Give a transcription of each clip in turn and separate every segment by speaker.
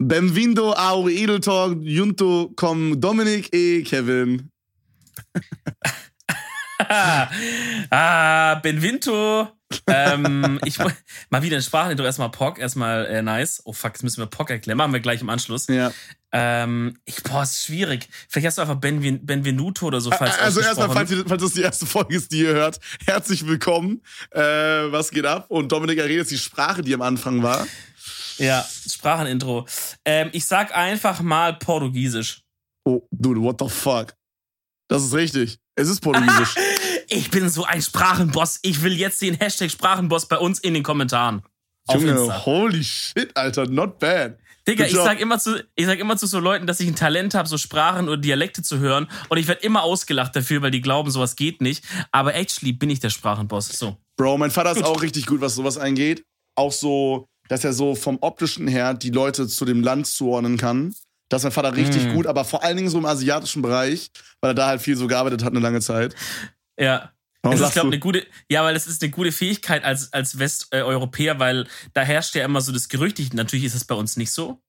Speaker 1: Benvindo ao Edel Talk junto com Dominik e Kevin.
Speaker 2: ah, Benvinto. ähm, ich mal wieder in Sprachintro erstmal POC, erstmal äh, nice. Oh fuck, jetzt müssen wir POC erklären. Machen wir gleich im Anschluss.
Speaker 1: Ja.
Speaker 2: Ähm, ich, boah, ist schwierig. Vielleicht hast du einfach Benvenuto oder so falsch
Speaker 1: Also erstmal, falls, falls das die erste Folge ist, die ihr hört, herzlich willkommen. Äh, was geht ab? Und Dominik erredet die Sprache, die am Anfang war.
Speaker 2: Ja, Sprachenintro. Ähm, ich sag einfach mal Portugiesisch.
Speaker 1: Oh, dude, what the fuck? Das ist richtig. Es ist Portugiesisch.
Speaker 2: ich bin so ein Sprachenboss. Ich will jetzt den Hashtag Sprachenboss bei uns in den Kommentaren.
Speaker 1: Junge, holy shit, Alter, not bad.
Speaker 2: Digga, ich sag, immer zu, ich sag immer zu so Leuten, dass ich ein Talent habe, so Sprachen oder Dialekte zu hören. Und ich werde immer ausgelacht dafür, weil die glauben, sowas geht nicht. Aber actually bin ich der Sprachenboss. So.
Speaker 1: Bro, mein Vater ist auch richtig gut, was sowas angeht. Auch so, dass er so vom optischen her die Leute zu dem Land zuordnen kann. Das ist mein Vater richtig mm. gut, aber vor allen Dingen so im asiatischen Bereich, weil er da halt viel so gearbeitet hat eine lange Zeit.
Speaker 2: Ja. Das ist, glaube eine gute, ja, weil es ist eine gute Fähigkeit als, als Westeuropäer, weil da herrscht ja immer so das Gerücht, ich, natürlich ist es bei uns nicht so,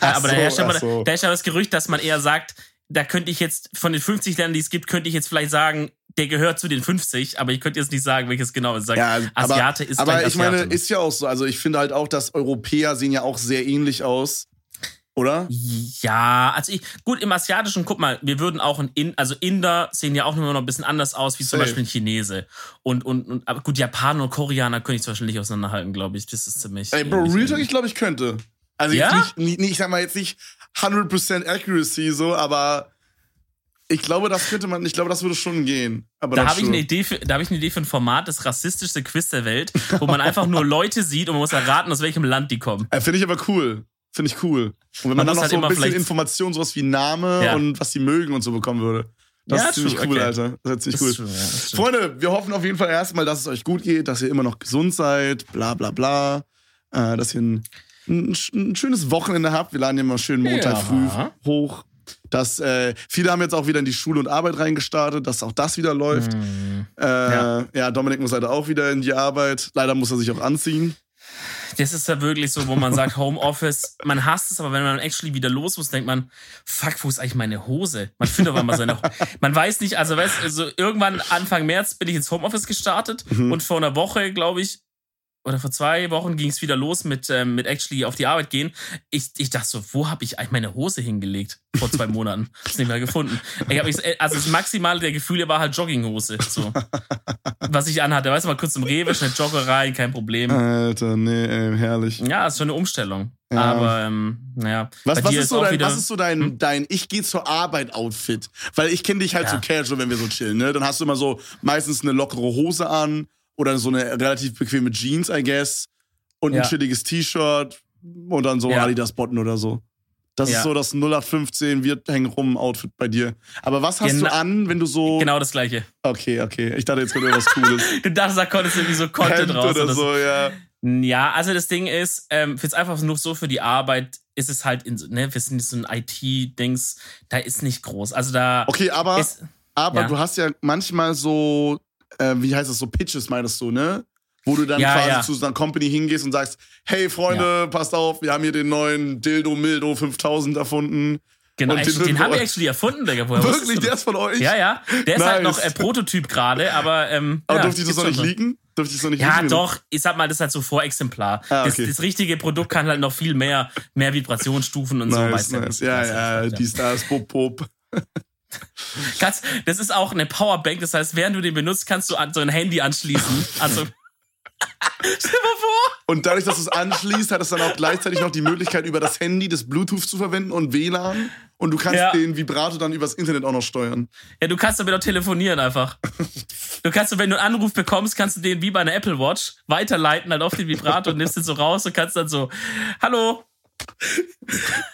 Speaker 2: ach aber so, da herrscht immer, so. da herrscht aber das Gerücht, dass man eher sagt, da könnte ich jetzt, von den 50 Ländern, die es gibt, könnte ich jetzt vielleicht sagen, der gehört zu den 50, aber ich könnte jetzt nicht sagen, welches genau ist. Ja, Asiate
Speaker 1: aber,
Speaker 2: ist
Speaker 1: Aber ich meine, ist ja auch so. Also ich finde halt auch, dass Europäer sehen ja auch sehr ähnlich aus. Oder?
Speaker 2: Ja, also ich, gut, im Asiatischen, guck mal, wir würden auch in, also Inder sehen ja auch immer noch ein bisschen anders aus, wie zum Safe. Beispiel ein Chinese. Und, und, und, aber gut, Japaner und Koreaner könnte ich zum Beispiel nicht auseinanderhalten, glaube ich. Das ist ziemlich.
Speaker 1: Ey, Bro, Real Talk, ich glaube, ich könnte. Also ja? nicht, nicht, ich sag mal jetzt nicht 100% Accuracy so, aber ich glaube, das könnte man, ich glaube, das würde schon gehen. Aber
Speaker 2: da habe ich eine Idee für, da habe ich eine Idee für ein Format, das rassistischste Quiz der Welt, wo man einfach nur Leute sieht und man muss erraten, aus welchem Land die kommen.
Speaker 1: Äh, Finde ich aber cool. Finde ich cool. Und wenn man, man dann noch halt so ein bisschen Informationen, sowas wie Name ja. und was sie mögen und so bekommen würde. Das ja, ist ziemlich true. cool, okay. Alter. Das ist ziemlich cool. True, ja, Freunde, wir hoffen auf jeden Fall erstmal, dass es euch gut geht, dass ihr immer noch gesund seid, bla bla bla. Äh, dass ihr ein, ein, ein, schönes Wochenende habt. Wir laden immer schön Montag ja. früh hoch. Dass, äh, viele haben jetzt auch wieder in die Schule und Arbeit reingestartet, dass auch das wieder läuft. Mm. Äh, ja. ja, Dominik muss leider auch wieder in die Arbeit. Leider muss er sich auch anziehen
Speaker 2: das ist ja wirklich so, wo man sagt, Homeoffice, man hasst es, aber wenn man actually wieder los muss, denkt man, fuck, wo ist eigentlich meine Hose? Man findet aber mal seine, man weiß nicht, also weißt, also irgendwann Anfang März bin ich ins Homeoffice gestartet mhm. und vor einer Woche, glaube ich, oder vor zwei Wochen ging es wieder los mit, ähm, mit actually auf die Arbeit gehen. Ich, ich dachte so, wo habe ich eigentlich meine Hose hingelegt? Vor zwei Monaten. Hab's nicht mehr gefunden. Ich hab mich, also das Maximale der Gefühle war halt Jogginghose. So. Was ich anhatte. Weißt du, mal kurz zum Rewe, schnell Jogger rein, kein Problem.
Speaker 1: Alter, nee, ey, herrlich.
Speaker 2: Ja, ist schon eine Umstellung. Ja. Aber, ähm, naja.
Speaker 1: Was, was, ist so dein, was ist so dein, hm? dein Ich gehe zur Arbeit-Outfit? Weil ich kenne dich halt ja. so casual, wenn wir so chillen, ne? Dann hast du immer so meistens eine lockere Hose an oder so eine relativ bequeme Jeans, I guess. Und ja. ein chilliges T-Shirt und dann so ja. Adidas-Botten oder so. Das ja. ist so das 0815 wir hängen rum Outfit bei dir. Aber was hast Gena du an, wenn du so.
Speaker 2: Genau das gleiche.
Speaker 1: Okay, okay. Ich dachte, jetzt kommt irgendwas Cooles.
Speaker 2: du dachtest, da konntest du irgendwie so Content
Speaker 1: Hemd raus. Oder, oder so, ja.
Speaker 2: Ja, also das Ding ist, ähm, jetzt einfach nur so für die Arbeit ist es halt, in, ne, wir sind so ein IT-Dings, da ist nicht groß. Also da.
Speaker 1: Okay, aber, ist, aber ja. du hast ja manchmal so äh, wie heißt das, so Pitches meinst du, ne? Wo du dann ja, quasi ja. zu so einer Company hingehst und sagst, hey Freunde, ja. passt auf, wir haben hier den neuen Dildo Mildo 5000 erfunden.
Speaker 2: Genau, den, den haben wir actually erfunden, Digga.
Speaker 1: Woher Wirklich, der ist von euch?
Speaker 2: Ja, ja. Der ist nice. halt noch äh, Prototyp gerade, aber. Ähm,
Speaker 1: aber
Speaker 2: ja,
Speaker 1: durfte ich das noch nicht leaken? Durfte ich das noch nicht
Speaker 2: Ja,
Speaker 1: leaken?
Speaker 2: doch. Ich sag mal, das ist halt so Vorexemplar. Ah, okay. das, das, richtige Produkt kann halt noch viel mehr, mehr Vibrationsstufen und
Speaker 1: nice,
Speaker 2: so.
Speaker 1: Nice. Ja, ja, ja, die Stars, Pop, Pop.
Speaker 2: Kannst, das ist auch eine Powerbank, das heißt, während du den benutzt, kannst du an so ein Handy anschließen. Also. Stell dir mal vor.
Speaker 1: Und dadurch, dass du es anschließt, hat es dann auch gleichzeitig noch die Möglichkeit, über das Handy das Bluetooth zu verwenden und WLAN. Und du kannst ja. den Vibrato dann übers Internet auch noch steuern.
Speaker 2: Ja, du kannst damit auch telefonieren einfach. Du kannst, wenn du einen Anruf bekommst, kannst du den wie bei einer Apple Watch weiterleiten halt auf den Vibrato und nimmst den so raus und kannst dann so, hallo,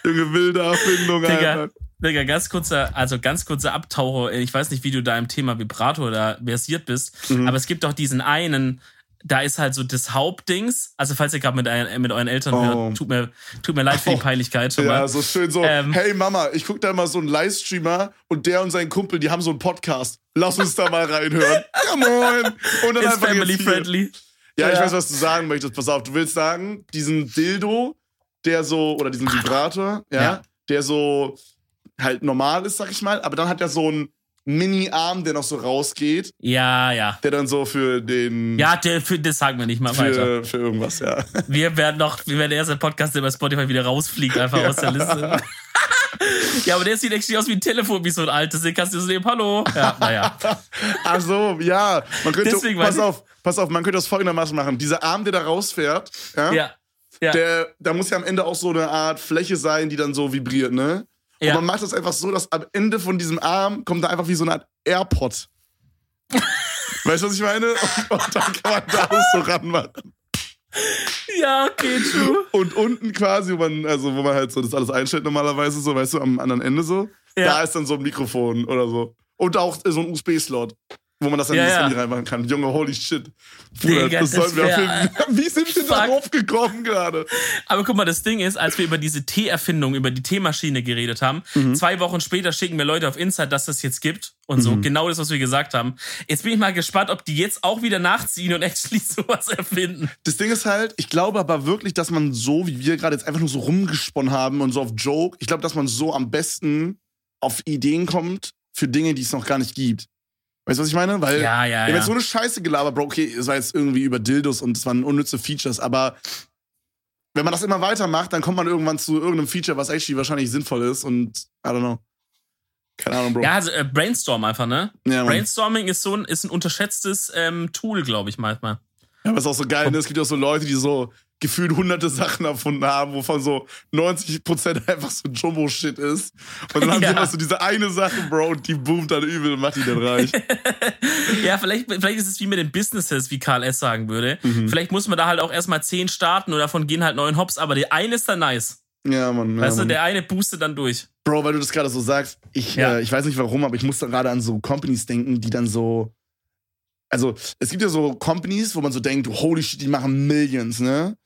Speaker 1: Junge, wilde Erfindung,
Speaker 2: Digga, Digga, ganz kurzer, also ganz kurzer Abtaucher. Ich weiß nicht, wie du da im Thema Vibrator da versiert bist, mhm. aber es gibt doch diesen einen, da ist halt so das Hauptdings. Also, falls ihr gerade mit, mit euren Eltern oh. hört, tut mir, tut mir leid für die. Peinlichkeit.
Speaker 1: Schon ja, so schön so. Ähm, hey Mama, ich guck da mal so einen Livestreamer und der und sein Kumpel, die haben so einen Podcast. Lass uns da mal reinhören. Come on. Und dann
Speaker 2: ist family friendly.
Speaker 1: Ja, ja, ich weiß, was du sagen möchtest. Pass auf, du willst sagen, diesen Dildo, der so, oder diesen Vibrator, ja, ja. der so halt normal ist, sag ich mal, aber dann hat er so einen Mini-Arm, der noch so rausgeht.
Speaker 2: Ja, ja.
Speaker 1: Der dann so für den.
Speaker 2: Ja, der, für, das sagen wir nicht mal
Speaker 1: für,
Speaker 2: weiter.
Speaker 1: Für irgendwas, ja.
Speaker 2: Wir werden noch, wir werden erst ein Podcast, der bei Spotify wieder rausfliegt, einfach ja. aus der Liste. ja, aber der sieht echt aus wie ein Telefon, wie so ein altes. Den kannst du so nehmen, hallo. Ja, naja.
Speaker 1: Ach so, ja. Man könnte, Deswegen pass auf, pass auf, man könnte das folgendermaßen machen. Dieser Arm, der da rausfährt, ja. ja. Ja. Der, da muss ja am Ende auch so eine Art Fläche sein, die dann so vibriert, ne? Ja. Und man macht das einfach so, dass am Ende von diesem Arm kommt da einfach wie so eine Art AirPod. weißt du, was ich meine? Und, und dann kann man da so ranmachen.
Speaker 2: Ja, okay, true.
Speaker 1: Und unten quasi, wo man, also wo man halt so das alles einstellt normalerweise, so, weißt du, am anderen Ende so, ja. da ist dann so ein Mikrofon oder so. Und auch so ein USB-Slot wo man das dann ja, in das ja. Handy reinmachen kann. Junge, holy shit. Bruder, Digga, das, das sollten wir wär, Wie sind wir da drauf gekommen gerade?
Speaker 2: Aber guck mal, das Ding ist, als wir über diese Tee-Erfindung, über die Teemaschine geredet haben, mhm. zwei Wochen später schicken mir Leute auf Insight, dass das jetzt gibt und mhm. so. Genau das, was wir gesagt haben. Jetzt bin ich mal gespannt, ob die jetzt auch wieder nachziehen und actually sowas erfinden.
Speaker 1: Das Ding ist halt, ich glaube aber wirklich, dass man so, wie wir gerade jetzt einfach nur so rumgesponnen haben und so auf Joke, ich glaube, dass man so am besten auf Ideen kommt für Dinge, die es noch gar nicht gibt. Weißt du, was ich meine? Weil
Speaker 2: ja, ja,
Speaker 1: ja. jetzt so eine Scheiße gelabert, Bro, okay, es war jetzt irgendwie über Dildos und es waren unnütze Features, aber wenn man das immer weitermacht, dann kommt man irgendwann zu irgendeinem Feature, was actually wahrscheinlich sinnvoll ist und I don't know. Keine Ahnung, Bro.
Speaker 2: Ja, also äh, Brainstorm einfach, ne? Ja, Brainstorming ist so ein, ist ein unterschätztes ähm, Tool, glaube ich, manchmal.
Speaker 1: Ja, was auch so geil, ne? Es gibt auch so Leute, die so gefühlt hunderte Sachen erfunden haben, wovon so 90% einfach so Jumbo-Shit ist. Und dann haben ja. sie immer so diese eine Sache, Bro, und die boomt dann übel und macht die dann reich.
Speaker 2: ja, vielleicht, vielleicht ist es wie mit den Businesses, wie Karl S. sagen würde. Mhm. Vielleicht muss man da halt auch erstmal 10 starten und davon gehen halt neun Hops, aber der eine ist dann nice.
Speaker 1: Ja, Mann.
Speaker 2: Weißt
Speaker 1: ja,
Speaker 2: du, der eine boostet dann durch.
Speaker 1: Bro, weil du das gerade so sagst, ich, ja. äh, ich weiß nicht warum, aber ich muss da gerade an so Companies denken, die dann so. Also, es gibt ja so Companies, wo man so denkt, holy shit, die machen Millions, ne?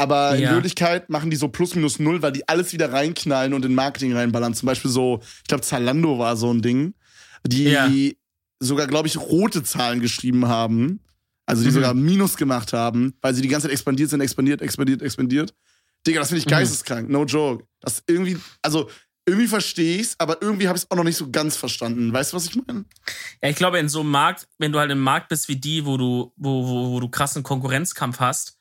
Speaker 1: Aber in Wirklichkeit machen die so plus minus null, weil die alles wieder reinknallen und in Marketing reinballern. Zum Beispiel so, ich glaube, Zalando war so ein Ding, die ja. sogar, glaube ich, rote Zahlen geschrieben haben. Also die mhm. sogar Minus gemacht haben, weil sie die ganze Zeit expandiert sind, expandiert, expandiert, expandiert. Digga, das finde ich mhm. geisteskrank. No joke. Das irgendwie, also irgendwie verstehe ich's, aber irgendwie habe ich es auch noch nicht so ganz verstanden. Weißt du, was ich meine?
Speaker 2: Ja, ich glaube, in so einem Markt, wenn du halt im Markt bist wie die, wo du, wo, wo, wo du krassen Konkurrenzkampf hast,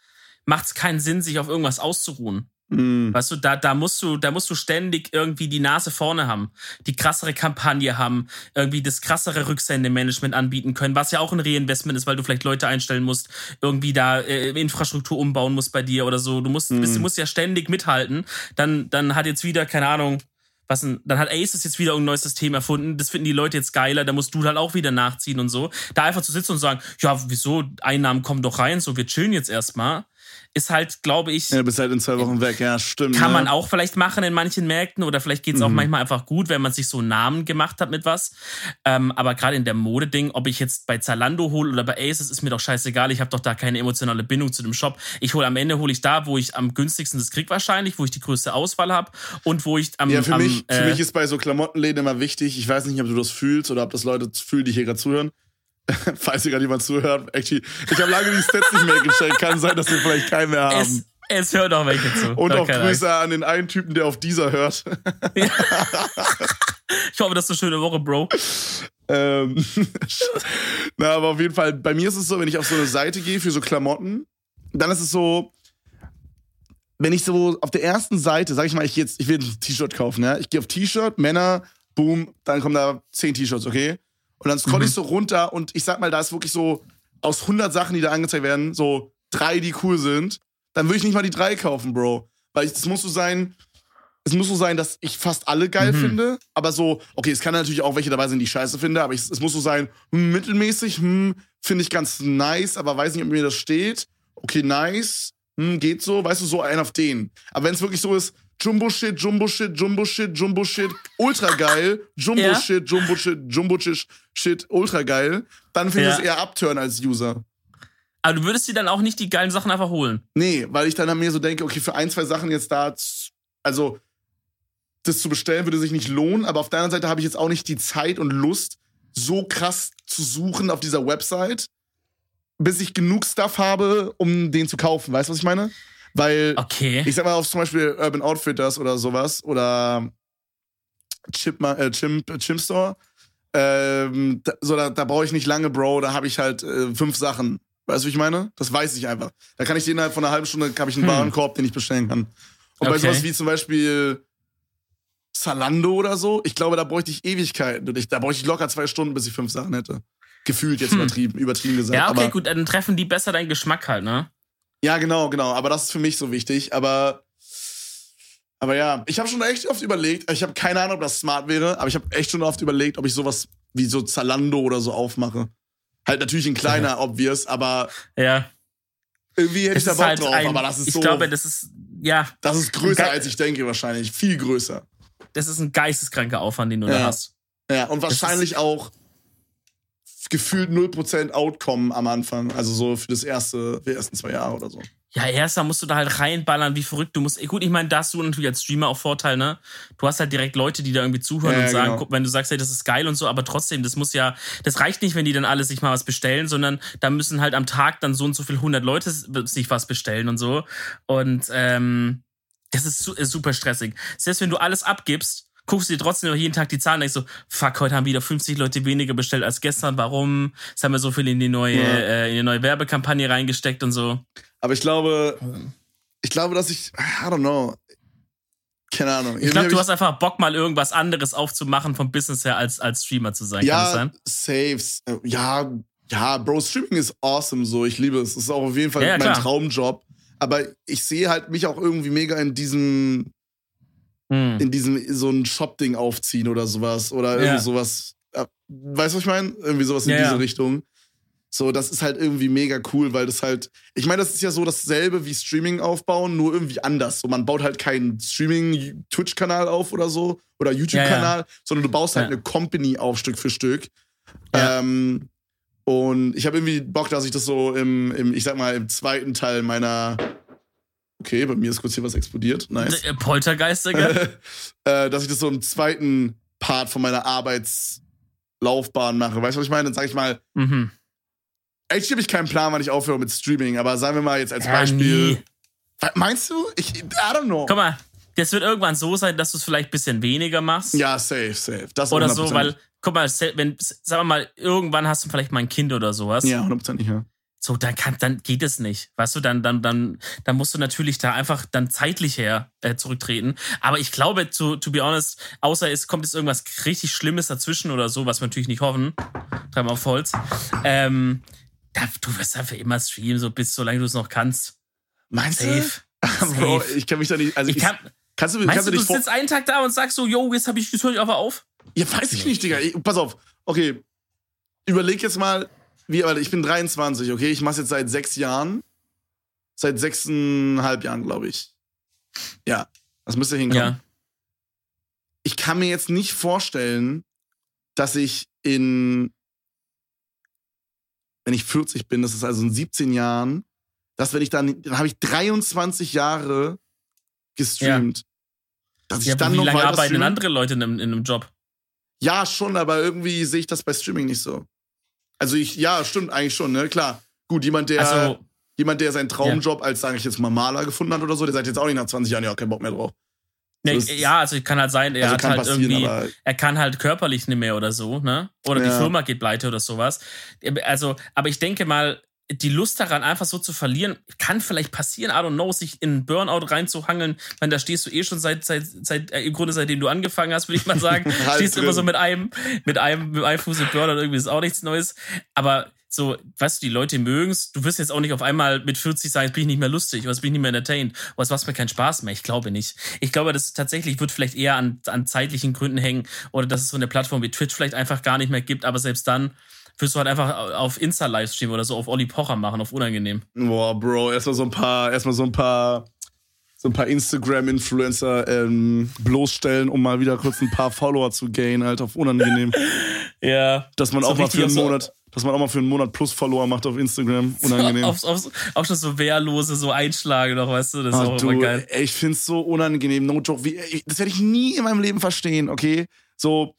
Speaker 2: macht es keinen Sinn, sich auf irgendwas auszuruhen. Mm. Weißt du, da, da musst du, da musst du ständig irgendwie die Nase vorne haben, die krassere Kampagne haben, irgendwie das krassere Rücksendemanagement anbieten können, was ja auch ein Reinvestment ist, weil du vielleicht Leute einstellen musst, irgendwie da äh, Infrastruktur umbauen musst bei dir oder so. Du musst, mm. bist, du musst ja ständig mithalten. Dann, dann hat jetzt wieder, keine Ahnung, was denn, dann hat Ace jetzt wieder ein neues System erfunden, das finden die Leute jetzt geiler, da musst du halt auch wieder nachziehen und so. Da einfach zu sitzen und sagen, ja, wieso, Einnahmen kommen doch rein, so, wir chillen jetzt erstmal ist halt, glaube ich.
Speaker 1: Ja, bist halt in zwei Wochen weg, ja, stimmt.
Speaker 2: Kann
Speaker 1: ja.
Speaker 2: man auch vielleicht machen in manchen Märkten oder vielleicht geht es mhm. auch manchmal einfach gut, wenn man sich so einen Namen gemacht hat mit was. Ähm, aber gerade in der Mode-Ding, ob ich jetzt bei Zalando hole oder bei Aces, ist mir doch scheißegal. Ich habe doch da keine emotionale Bindung zu dem Shop. Ich hole am Ende hole ich da, wo ich am günstigsten das krieg wahrscheinlich, wo ich die größte Auswahl habe und wo ich am.
Speaker 1: Ja, für,
Speaker 2: am,
Speaker 1: mich, äh, für mich ist bei so Klamottenläden immer wichtig, ich weiß nicht, ob du das fühlst oder ob das Leute fühlen, die hier gerade zuhören falls hier gerade jemand zuhört, actually, ich habe lange die Stats nicht mehr gecheckt. Kann sein, dass wir vielleicht keinen mehr haben.
Speaker 2: Es, es hört auch welche zu.
Speaker 1: Und auch Grüße Angst. an den einen Typen, der auf dieser hört.
Speaker 2: Ja. Ich hoffe, das ist eine schöne Woche, Bro.
Speaker 1: Ähm, na, aber auf jeden Fall, bei mir ist es so, wenn ich auf so eine Seite gehe für so Klamotten, dann ist es so, wenn ich so auf der ersten Seite, sag ich mal, ich, jetzt, ich will ein T-Shirt kaufen, ja? ich gehe auf T-Shirt, Männer, boom, dann kommen da zehn T-Shirts, okay? Und dann scroll mhm. ich so runter und ich sag mal, da ist wirklich so aus 100 Sachen, die da angezeigt werden, so drei, die cool sind. Dann würde ich nicht mal die drei kaufen, Bro. Weil es muss so sein, es muss so sein, dass ich fast alle geil mhm. finde. Aber so, okay, es kann natürlich auch welche dabei sein, die ich scheiße finde, aber ich, es muss so sein, hm, mittelmäßig, hm, finde ich ganz nice, aber weiß nicht, ob mir das steht. Okay, nice. hm, geht so, weißt du, so ein auf den. Aber wenn es wirklich so ist, Jumbo Shit, Jumbo Shit, Jumbo Shit, Jumbo Shit, ultra geil, Jumbo ja. Shit, Jumbo Shit, Jumbo Shit, ultra geil, dann finde ich ja. es eher abturn als User.
Speaker 2: Aber du würdest dir dann auch nicht die geilen Sachen einfach holen?
Speaker 1: Nee, weil ich dann an mir so denke, okay, für ein, zwei Sachen jetzt da, also das zu bestellen würde sich nicht lohnen, aber auf der anderen Seite habe ich jetzt auch nicht die Zeit und Lust, so krass zu suchen auf dieser Website, bis ich genug Stuff habe, um den zu kaufen. Weißt du, was ich meine? Weil,
Speaker 2: okay.
Speaker 1: ich sag mal, auf zum Beispiel Urban Outfitters oder sowas oder Chip, äh, Chimp, Chimp Store, ähm, da, so, da, da brauche ich nicht lange, Bro, da habe ich halt äh, fünf Sachen. Weißt du, wie ich meine? Das weiß ich einfach. Da kann ich innerhalb von einer halben Stunde habe ich einen hm. Warenkorb, den ich bestellen kann. Und okay. bei sowas wie zum Beispiel Zalando oder so, ich glaube, da bräuchte ich Ewigkeiten. Da bräuchte ich locker zwei Stunden, bis ich fünf Sachen hätte. Gefühlt jetzt hm. übertrieben, übertrieben gesagt.
Speaker 2: Ja, okay, gut, dann treffen die besser deinen Geschmack halt, ne?
Speaker 1: Ja, genau, genau. Aber das ist für mich so wichtig. Aber, aber ja, ich habe schon echt oft überlegt, ich habe keine Ahnung, ob das smart wäre, aber ich habe echt schon oft überlegt, ob ich sowas wie so Zalando oder so aufmache. Halt natürlich ein kleiner, ja. obvious, aber.
Speaker 2: Ja.
Speaker 1: Irgendwie hätte es ich da Bock halt drauf, ein, aber das ist
Speaker 2: ich
Speaker 1: so.
Speaker 2: Ich glaube, das ist, ja.
Speaker 1: Das ist größer, als ich denke, wahrscheinlich. Viel größer.
Speaker 2: Das ist ein geisteskranker Aufwand, den du ja. da hast.
Speaker 1: Ja, und wahrscheinlich auch gefühlt 0% Outcome am Anfang. Also so für das erste, für die ersten zwei Jahre oder so.
Speaker 2: Ja, erster musst du da halt reinballern, wie verrückt du musst. Gut, ich meine, da hast du natürlich als Streamer auch Vorteil, ne? Du hast halt direkt Leute, die da irgendwie zuhören ja, und sagen, genau. guck, wenn du sagst, hey, das ist geil und so, aber trotzdem, das muss ja, das reicht nicht, wenn die dann alle sich mal was bestellen, sondern da müssen halt am Tag dann so und so viel hundert Leute sich was bestellen und so. Und ähm, das ist, ist super stressig. Selbst wenn du alles abgibst, guckst du dir trotzdem noch jeden Tag die Zahlen und denkst so, fuck, heute haben wieder 50 Leute weniger bestellt als gestern. Warum? Jetzt haben wir so viel in die neue, ja. äh, in die neue Werbekampagne reingesteckt und so.
Speaker 1: Aber ich glaube, ich glaube, dass ich, I don't know. Keine Ahnung.
Speaker 2: Ich glaube, du hast einfach Bock, mal irgendwas anderes aufzumachen vom Business her, als, als Streamer zu sein.
Speaker 1: Ja, Kann das sein? Saves. Ja, ja, Bro, Streaming ist awesome so. Ich liebe es. Es ist auch auf jeden Fall ja, ja, mein klar. Traumjob. Aber ich sehe halt mich auch irgendwie mega in diesem hm. in diesem so ein Shop-Ding aufziehen oder sowas. Oder irgendwie ja. sowas. Weißt du, was ich meine? Irgendwie sowas in ja, diese ja. Richtung. So, das ist halt irgendwie mega cool, weil das halt, ich meine, das ist ja so dasselbe wie Streaming aufbauen, nur irgendwie anders. So, man baut halt keinen Streaming-Twitch-Kanal auf oder so oder YouTube-Kanal, sondern du baust halt eine Company auf Stück für Stück. Ähm, und ich habe irgendwie Bock, dass ich das so im, im, ich sag mal, im zweiten Teil meiner Okay, bei mir ist kurz hier was explodiert. Nice.
Speaker 2: Äh, Poltergeister, gell?
Speaker 1: äh, dass ich das so im zweiten Part von meiner Arbeitslaufbahn mache. Weißt du, was ich meine? Dann sag ich mal, mhm. eigentlich habe ich keinen Plan, wann ich aufhöre mit Streaming, aber sagen wir mal jetzt als ja, Beispiel. Nie. Meinst du? Ich, I don't know.
Speaker 2: Guck mal, das wird irgendwann so sein, dass du es vielleicht ein bisschen weniger machst.
Speaker 1: Ja, safe, safe. Das
Speaker 2: oder so, weil, guck mal, wenn, sagen wir mal, irgendwann hast du vielleicht mal ein Kind oder sowas.
Speaker 1: Ja, 100% ja.
Speaker 2: So, dann kann, dann geht es nicht. Weißt du, dann, dann, dann, dann musst du natürlich da einfach dann zeitlich her äh, zurücktreten. Aber ich glaube, to, to be honest, außer es kommt jetzt irgendwas richtig Schlimmes dazwischen oder so, was wir natürlich nicht hoffen, dreimal auf Holz, ähm, da, du wirst einfach immer streamen, so bis solange du es noch kannst.
Speaker 1: Meinst Safe. du? Bro, ich kann mich da nicht, also ich, ich kann,
Speaker 2: kannst du, kannst du, du, du sitzt einen Tag da und sagst so, yo, jetzt habe ich, jetzt höre ich einfach auf?
Speaker 1: Ja, weiß ich nicht, Digga. Ich, pass auf. Okay. Überleg jetzt mal, wie, warte, ich bin 23, okay? Ich mache jetzt seit sechs Jahren. Seit sechseinhalb Jahren, glaube ich. Ja, das müsste hinkommen. Ja. Ich kann mir jetzt nicht vorstellen, dass ich in, wenn ich 40 bin, das ist also in 17 Jahren, dass wenn ich dann, dann habe ich 23 Jahre gestreamt. Ja.
Speaker 2: Dass ich ja, dann wie noch lange arbeiten andere Leute in in einem Job?
Speaker 1: Ja, schon, aber irgendwie sehe ich das bei Streaming nicht so. Also ich, ja, stimmt eigentlich schon, ne? Klar. Gut, jemand, der, also, jemand, der seinen Traumjob ja. als, sage ich jetzt mal, Maler gefunden hat oder so, der sagt jetzt auch nicht nach 20 Jahren, ja, keinen Bock mehr drauf.
Speaker 2: So nee, ja, also kann halt sein, er also hat halt irgendwie, er kann halt körperlich nicht mehr oder so, ne? Oder ja. die Firma geht pleite oder sowas. Also, aber ich denke mal, die Lust daran, einfach so zu verlieren, kann vielleicht passieren, I don't know, sich in Burnout reinzuhangeln. Ich meine, da stehst du eh schon seit, seit, seit äh, im Grunde seitdem du angefangen hast, würde ich mal sagen. stehst du immer so mit einem, mit einem, mit einem Fuß im Burnout, irgendwie ist auch nichts Neues. Aber so, weißt du, die Leute mögen's. Du wirst jetzt auch nicht auf einmal mit 40 sagen, jetzt bin ich nicht mehr lustig, was bin ich nicht mehr entertained, was macht mir keinen Spaß mehr. Ich glaube nicht. Ich glaube, das tatsächlich wird vielleicht eher an, an zeitlichen Gründen hängen oder dass es so eine Plattform wie Twitch vielleicht einfach gar nicht mehr gibt, aber selbst dann Würdest du halt einfach auf Insta-Livestream oder so auf Olli Pocher machen, auf unangenehm.
Speaker 1: Boah, Bro, erstmal so ein paar, erstmal so ein paar, so ein paar Instagram-Influencer ähm, bloßstellen, um mal wieder kurz ein paar Follower zu gainen, halt auf unangenehm.
Speaker 2: ja.
Speaker 1: Dass man auch mal für einen Monat, dass man auch mal für einen Monat plus Follower macht auf Instagram. Unangenehm.
Speaker 2: Auf, auf, auch schon so wehrlose, so Einschläge noch, weißt du? Das ist Ach, auch du, immer geil.
Speaker 1: Ey, ich find's so unangenehm. No joke. Wie, ey, das werde ich nie in meinem Leben verstehen, okay? So,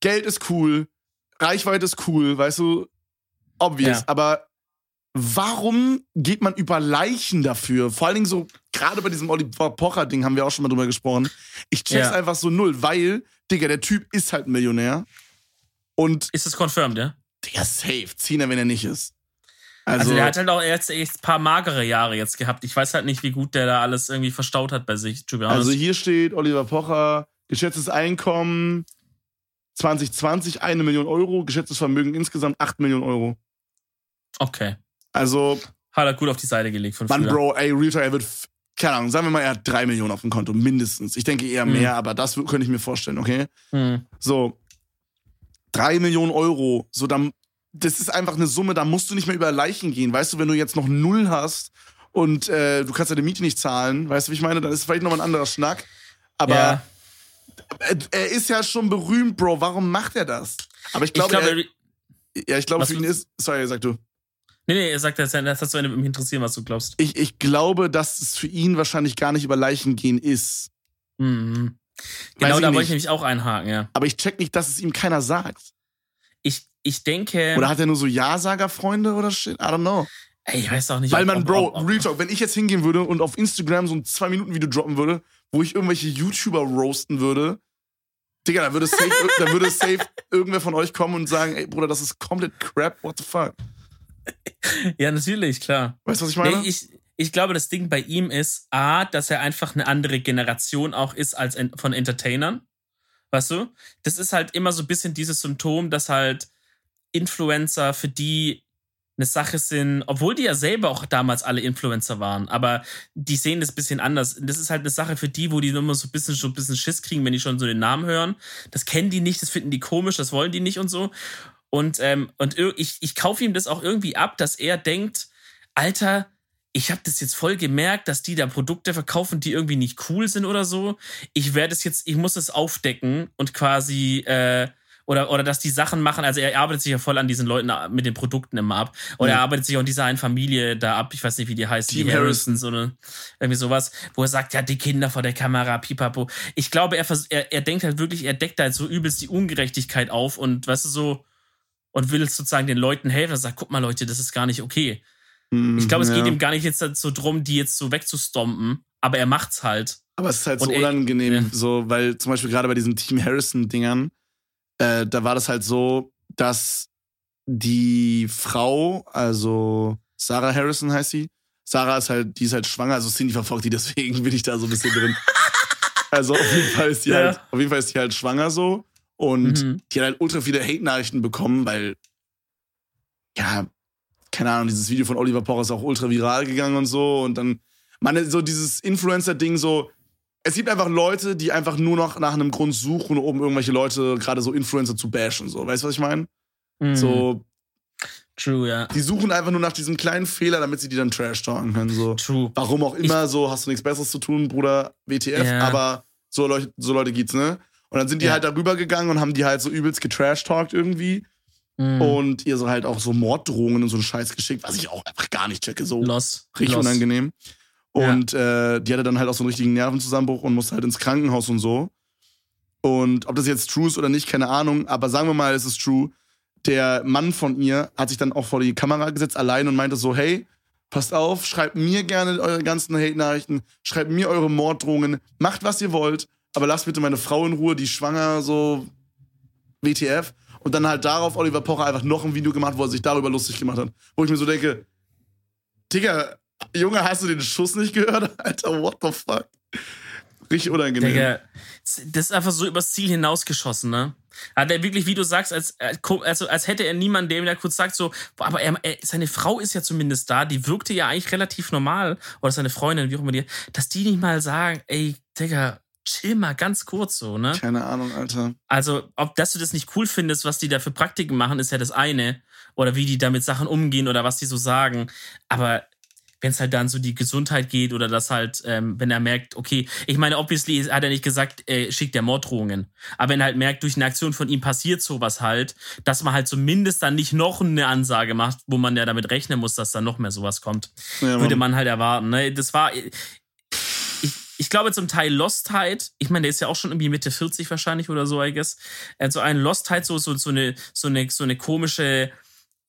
Speaker 1: Geld ist cool, Reichweite ist cool, weißt du? Obvious. Ja. Aber warum geht man über Leichen dafür? Vor allen Dingen so, gerade bei diesem Oliver Pocher-Ding haben wir auch schon mal drüber gesprochen. Ich check's ja. einfach so null, weil, Digga, der Typ ist halt ein Millionär. Und.
Speaker 2: Ist das confirmed, ja?
Speaker 1: Digga, safe. Ziehen er, wenn er nicht ist.
Speaker 2: Also, also der hat halt auch jetzt echt ein paar magere Jahre jetzt gehabt. Ich weiß halt nicht, wie gut der da alles irgendwie verstaut hat bei sich.
Speaker 1: Also hier steht Oliver Pocher, geschätztes Einkommen 2020 eine Million Euro, geschätztes Vermögen insgesamt 8 Millionen Euro.
Speaker 2: Okay.
Speaker 1: Also.
Speaker 2: Hat er gut auf die Seite gelegt von
Speaker 1: Mann, früher. Bro, ey, Real er wird, keine Ahnung, sagen wir mal, er hat 3 Millionen auf dem Konto, mindestens. Ich denke eher mehr, mhm. aber das könnte ich mir vorstellen, okay? Mhm. So. 3 Millionen Euro, so dann, das ist einfach eine Summe, da musst du nicht mehr über Leichen gehen. Weißt du, wenn du jetzt noch null hast und äh, du kannst deine Miete nicht zahlen, weißt du, wie ich meine, dann ist es vielleicht nochmal ein anderer Schnack. Aber ja er ist ja schon berühmt, Bro. Warum macht er das? Aber ich glaube, glaub, er, ja, ich glaube, für ihn ist. Sorry, sag du.
Speaker 2: Nee, nee, er sagt, das, das hat so mich interessieren, was du glaubst.
Speaker 1: Ich, ich glaube, dass es für ihn wahrscheinlich gar nicht über Leichen gehen ist.
Speaker 2: Mhm. Genau, da wollte ich nämlich auch einhaken, ja.
Speaker 1: Aber ich check nicht, dass es ihm keiner sagt.
Speaker 2: Ich, ich denke.
Speaker 1: Oder hat er nur so Ja-Sager-Freunde oder shit? I don't know.
Speaker 2: Ey, ich weiß auch nicht.
Speaker 1: Weil man, Bro, ob, ob, Real Talk, wenn ich jetzt hingehen würde und auf Instagram so ein 2-Minuten-Video droppen würde, wo ich irgendwelche YouTuber roasten würde, Digga, da würde safe, da würde safe irgendwer von euch kommen und sagen, ey Bruder, das ist komplett crap, what the fuck?
Speaker 2: Ja, natürlich, klar.
Speaker 1: Weißt du, was ich meine?
Speaker 2: Nee, ich, ich glaube, das Ding bei ihm ist, A, dass er einfach eine andere Generation auch ist als von Entertainern. Weißt du? Das ist halt immer so ein bisschen dieses Symptom, dass halt Influencer, für die eine Sache sind, obwohl die ja selber auch damals alle Influencer waren, aber die sehen das bisschen anders. Das ist halt eine Sache für die, wo die immer so ein bisschen, so ein bisschen Schiss kriegen, wenn die schon so den Namen hören. Das kennen die nicht, das finden die komisch, das wollen die nicht und so. Und, ähm, und ich, ich kaufe ihm das auch irgendwie ab, dass er denkt, Alter, ich habe das jetzt voll gemerkt, dass die da Produkte verkaufen, die irgendwie nicht cool sind oder so. Ich werde es jetzt, ich muss es aufdecken und quasi äh, oder, oder dass die Sachen machen, also er arbeitet sich ja voll an diesen Leuten mit den Produkten immer ab. Oder mhm. er arbeitet sich auch in dieser einen Familie da ab, ich weiß nicht, wie die heißt, Team die Harrisons oder irgendwie sowas, wo er sagt, ja, die Kinder vor der Kamera, pipapo. Ich glaube, er, er, er denkt halt wirklich, er deckt halt so übelst die Ungerechtigkeit auf und weißt du so, und will sozusagen den Leuten helfen. Er sagt, guck mal, Leute, das ist gar nicht okay. Mhm, ich glaube, es ja. geht ihm gar nicht jetzt so drum, die jetzt so wegzustompen, aber er macht's halt.
Speaker 1: Aber es ist halt und so unangenehm, er, ja. so, weil zum Beispiel gerade bei diesen Team Harrison-Dingern, äh, da war das halt so, dass die Frau, also Sarah Harrison heißt sie, Sarah ist halt, die ist halt schwanger, also Cindy verfolgt die, deswegen bin ich da so ein bisschen drin. Also auf jeden Fall ist die ja. halt, auf jeden Fall ist die halt schwanger so. Und mhm. die hat halt ultra viele Hate-Nachrichten bekommen, weil, ja, keine Ahnung, dieses Video von Oliver Pocher ist auch ultra viral gegangen und so. Und dann, man, so dieses Influencer-Ding so, es gibt einfach Leute, die einfach nur noch nach einem Grund suchen, um irgendwelche Leute, gerade so Influencer zu bashen. So. Weißt du, was ich meine? Mm. So.
Speaker 2: True, ja.
Speaker 1: Die suchen einfach nur nach diesem kleinen Fehler, damit sie die dann trash talken können. So.
Speaker 2: True.
Speaker 1: Warum auch immer, ich, so hast du nichts Besseres zu tun, Bruder, WTF, yeah. aber so Leute, so Leute gibt's, ne? Und dann sind die ja. halt darüber gegangen und haben die halt so übelst getrash-talkt irgendwie. Mm. Und ihr so halt auch so Morddrohungen und so einen Scheiß geschickt, was ich auch einfach gar nicht checke. So
Speaker 2: Loss.
Speaker 1: richtig
Speaker 2: Loss.
Speaker 1: unangenehm. Und ja. äh, die hatte dann halt auch so einen richtigen Nervenzusammenbruch und musste halt ins Krankenhaus und so. Und ob das jetzt true ist oder nicht, keine Ahnung. Aber sagen wir mal, es ist true. Der Mann von ihr hat sich dann auch vor die Kamera gesetzt, allein und meinte so, hey, passt auf, schreibt mir gerne eure ganzen Hate-Nachrichten, schreibt mir eure Morddrohungen, macht, was ihr wollt, aber lasst bitte meine Frau in Ruhe, die schwanger, so WTF. Und dann halt darauf Oliver Pocher einfach noch ein Video gemacht, wo er sich darüber lustig gemacht hat. Wo ich mir so denke, Digga, Junge, hast du den Schuss nicht gehört? Alter, what the fuck? Richtig unangenehm.
Speaker 2: Digga, das ist einfach so übers Ziel hinausgeschossen, ne? Hat er wirklich, wie du sagst, als, also, als hätte er niemanden, der ihm da kurz sagt, so, aber er, er, seine Frau ist ja zumindest da, die wirkte ja eigentlich relativ normal, oder seine Freundin, wie auch immer die, dass die nicht mal sagen, ey, Digga, chill mal ganz kurz so, ne?
Speaker 1: Keine Ahnung, Alter.
Speaker 2: Also, ob dass du das nicht cool findest, was die da für Praktiken machen, ist ja das eine. Oder wie die da mit Sachen umgehen oder was die so sagen. Aber wenn es halt dann so die Gesundheit geht oder das halt, ähm, wenn er merkt, okay, ich meine, obviously hat er nicht gesagt, äh, schickt der Morddrohungen. Aber wenn er halt merkt, durch eine Aktion von ihm passiert sowas halt, dass man halt zumindest dann nicht noch eine Ansage macht, wo man ja damit rechnen muss, dass da noch mehr sowas kommt, ja, würde man halt erwarten. Ne? Das war, ich, ich glaube zum Teil Lostheit, ich meine, der ist ja auch schon irgendwie Mitte 40 wahrscheinlich oder so, I guess. Äh, so ein Lostheit, so, so, so eine, so eine, so eine komische,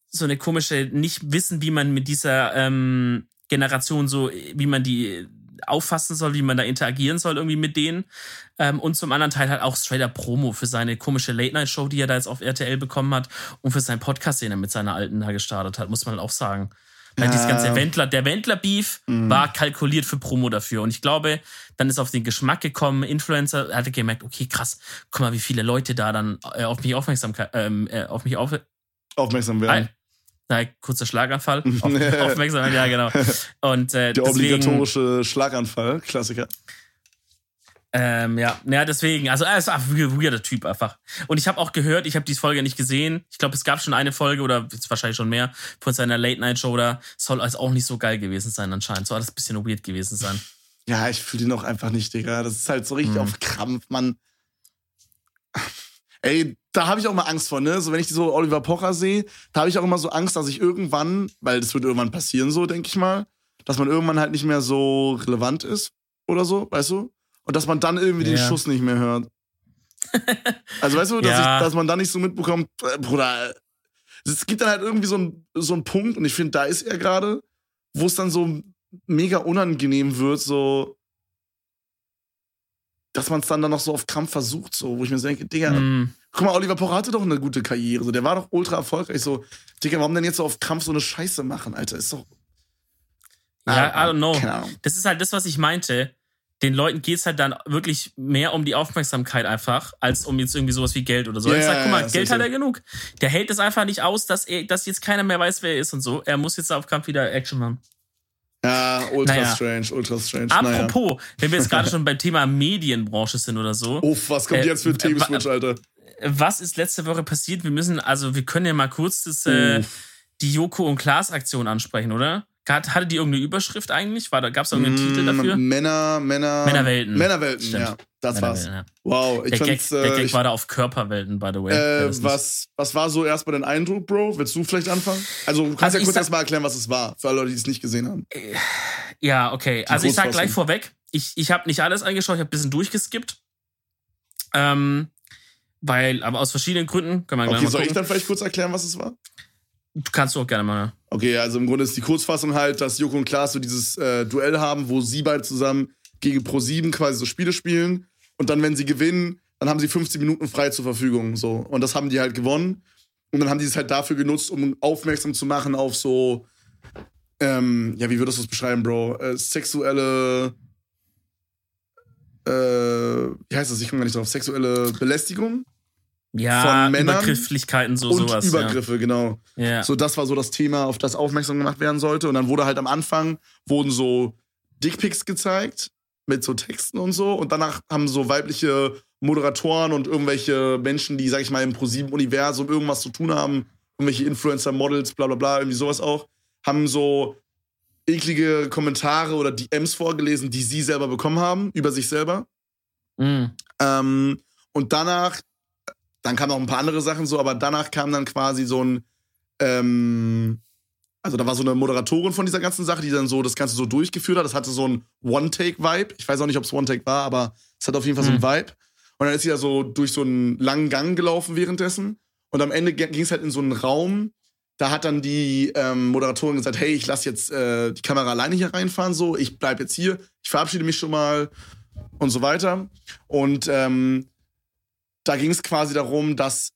Speaker 2: so eine komische, nicht wissen, wie man mit dieser, ähm, Generation so, wie man die auffassen soll, wie man da interagieren soll irgendwie mit denen. Ähm, und zum anderen Teil halt auch straighter Promo für seine komische Late-Night-Show, die er da jetzt auf RTL bekommen hat und für seinen Podcast, den er mit seiner alten da gestartet hat, muss man halt auch sagen. Weil ja. dieses ganze Wendler, der Wendler-Beef mhm. war kalkuliert für Promo dafür. Und ich glaube, dann ist auf den Geschmack gekommen, Influencer, er hatte gemerkt, okay, krass, guck mal, wie viele Leute da dann äh, auf mich aufmerksam, ähm, äh, auf mich auf,
Speaker 1: aufmerksam werden.
Speaker 2: Na, kurzer Schlaganfall. Auf, aufmerksam, ja, genau. Und, äh,
Speaker 1: Der deswegen, obligatorische Schlaganfall, Klassiker.
Speaker 2: Ähm, ja, ja, deswegen, also er ist ein weirder Typ einfach. Und ich habe auch gehört, ich habe die Folge nicht gesehen. Ich glaube, es gab schon eine Folge oder jetzt wahrscheinlich schon mehr von seiner Late-Night-Show da. Soll also auch nicht so geil gewesen sein anscheinend. Soll alles ein bisschen weird gewesen sein.
Speaker 1: Ja, ich fühle den auch einfach nicht, Digga. Das ist halt so richtig mhm. auf Krampf, man. Ey, da habe ich auch mal Angst vor, ne? So, wenn ich so Oliver Pocher sehe, da habe ich auch immer so Angst, dass ich irgendwann, weil das wird irgendwann passieren, so, denke ich mal, dass man irgendwann halt nicht mehr so relevant ist oder so, weißt du? Und dass man dann irgendwie ja. den Schuss nicht mehr hört. also, weißt du, dass, ja. ich, dass man dann nicht so mitbekommt, äh, Bruder, es gibt dann halt irgendwie so einen so einen Punkt, und ich finde, da ist er gerade, wo es dann so mega unangenehm wird, so, dass man es dann, dann noch so auf Krampf versucht, so, wo ich mir so denke, Digga, mm. guck mal, Oliver Pocher hatte doch eine gute Karriere, so, der war doch ultra erfolgreich, so, Digga, warum denn jetzt so auf Krampf so eine Scheiße machen, Alter, ist doch.
Speaker 2: Ja, I don't know. Das ist halt das, was ich meinte. Den Leuten geht es halt dann wirklich mehr um die Aufmerksamkeit einfach, als um jetzt irgendwie sowas wie Geld oder so. Yeah, ich sag, guck mal, Geld hat er genug. Der hält es einfach nicht aus, dass er, dass jetzt keiner mehr weiß, wer er ist und so. Er muss jetzt auf Kampf wieder Action machen.
Speaker 1: Ja, ultra naja. strange, ultra strange.
Speaker 2: Apropos, naja. wenn wir jetzt gerade schon beim Thema Medienbranche sind oder so.
Speaker 1: Uff, was kommt äh, jetzt für ein Themenswitch, Alter?
Speaker 2: Was ist letzte Woche passiert? Wir müssen, also wir können ja mal kurz das, äh, die Joko und Klaas Aktion ansprechen, oder? Hatte die irgendeine Überschrift eigentlich? War da, gab es irgendeinen mm, Titel dafür?
Speaker 1: Männer, Männer.
Speaker 2: Männerwelten.
Speaker 1: Männerwelten, Stimmt. ja. Das war's. Ja. Wow,
Speaker 2: ich der Gag, äh, der Gag ich, war da auf Körperwelten, by the way.
Speaker 1: Äh, was, was war so erstmal dein Eindruck, Bro? Willst du vielleicht anfangen? Also, du kannst also ja kurz erstmal erklären, was es war, für alle Leute, die es nicht gesehen haben. Äh,
Speaker 2: ja, okay. Die also, ich sag gleich vorweg, ich, ich habe nicht alles angeschaut, ich habe ein bisschen durchgeskippt. Ähm, weil, aber aus verschiedenen Gründen, kann man
Speaker 1: okay, soll ich dann vielleicht kurz erklären, was es war?
Speaker 2: Du kannst du auch gerne mal.
Speaker 1: Okay, also im Grunde ist die Kurzfassung halt, dass Joko und Klaas so dieses äh, Duell haben, wo sie beide zusammen gegen Pro7 quasi so Spiele spielen. Und dann, wenn sie gewinnen, dann haben sie 15 Minuten frei zur Verfügung. So. Und das haben die halt gewonnen. Und dann haben die es halt dafür genutzt, um aufmerksam zu machen auf so, ähm, ja, wie würdest du das beschreiben, Bro? Äh, sexuelle, äh, wie heißt das? Ich komme gar nicht drauf. Sexuelle Belästigung
Speaker 2: ja, von Männern. Übergrifflichkeiten, so
Speaker 1: und
Speaker 2: sowas.
Speaker 1: Übergriffe,
Speaker 2: ja.
Speaker 1: genau. Ja. So, das war so das Thema, auf das aufmerksam gemacht werden sollte. Und dann wurde halt am Anfang, wurden so Dickpics gezeigt mit so Texten und so. Und danach haben so weibliche Moderatoren und irgendwelche Menschen, die, sag ich mal, im ProSieben-Universum irgendwas zu tun haben, irgendwelche Influencer, Models, bla bla bla, irgendwie sowas auch, haben so eklige Kommentare oder DMs vorgelesen, die sie selber bekommen haben, über sich selber. Mhm. Ähm, und danach dann kamen noch ein paar andere Sachen so, aber danach kam dann quasi so ein, ähm, also da war so eine Moderatorin von dieser ganzen Sache, die dann so das Ganze so durchgeführt hat. Das hatte so ein One-Take-Vibe. Ich weiß auch nicht, ob es One-Take war, aber es hat auf jeden Fall mhm. so einen Vibe. Und dann ist sie ja so durch so einen langen Gang gelaufen währenddessen. Und am Ende ging es halt in so einen Raum. Da hat dann die ähm, Moderatorin gesagt, hey, ich lasse jetzt äh, die Kamera alleine hier reinfahren, so, ich bleib jetzt hier, ich verabschiede mich schon mal und so weiter. Und ähm, da ging es quasi darum, dass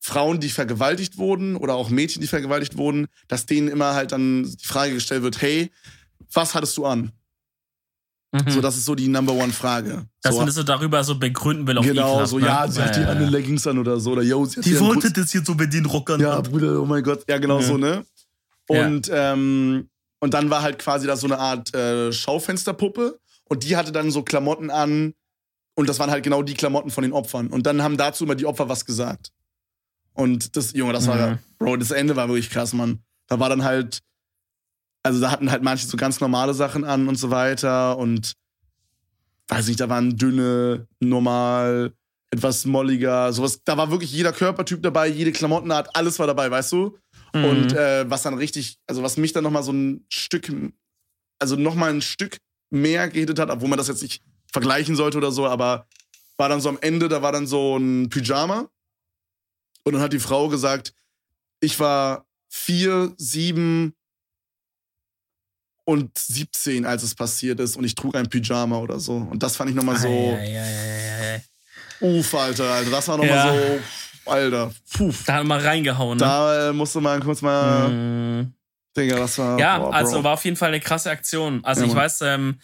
Speaker 1: Frauen, die vergewaltigt wurden oder auch Mädchen, die vergewaltigt wurden, dass denen immer halt dann die Frage gestellt wird, hey, was hattest du an? Mhm. So, das ist so die Number One Frage.
Speaker 2: Dass
Speaker 1: so,
Speaker 2: man das so darüber so begründen will. Auf
Speaker 1: genau, so, ne? ja, sie hat ja, die ja. eine Leggings an oder so. Oder, yo, sie
Speaker 2: hat die wollte das hier so mit den Rockern.
Speaker 1: Ja, Bruder, oh mein Gott. Ja, genau ja. so, ne? Und, ähm, und dann war halt quasi da so eine Art äh, Schaufensterpuppe. Und die hatte dann so Klamotten an, Und das waren halt genau die Klamotten von den Opfern. Und dann haben dazu immer die Opfer was gesagt. Und das, Junge, das mhm. war, Bro, das Ende war wirklich krass, Mann. Da war dann halt, also da hatten halt manche so ganz normale Sachen an und so weiter und weiß nicht, da waren dünne, normal, etwas molliger, sowas. Da war wirklich jeder Körpertyp dabei, jede Klamottenart, alles war dabei, weißt du? Mhm. Und äh, was dann richtig, also was mich dann nochmal so ein Stück, also nochmal ein Stück mehr gehittet hat, obwohl man das jetzt nicht vergleichen sollte oder so, aber war dann so am Ende, da war dann so ein Pyjama. Und dann hat die Frau gesagt, ich war vier, sieben und 17, als es passiert ist und ich trug ein Pyjama oder so. Und das fand ich nochmal so. Uff, Alter, also das war nochmal ja. so. Alter, puh.
Speaker 2: Da hat man reingehauen,
Speaker 1: ne? Da äh, musste man kurz mal. Mm. Digga, das war.
Speaker 2: Ja, boah, also war auf jeden Fall eine krasse Aktion. Also ja, ich weiß, ähm,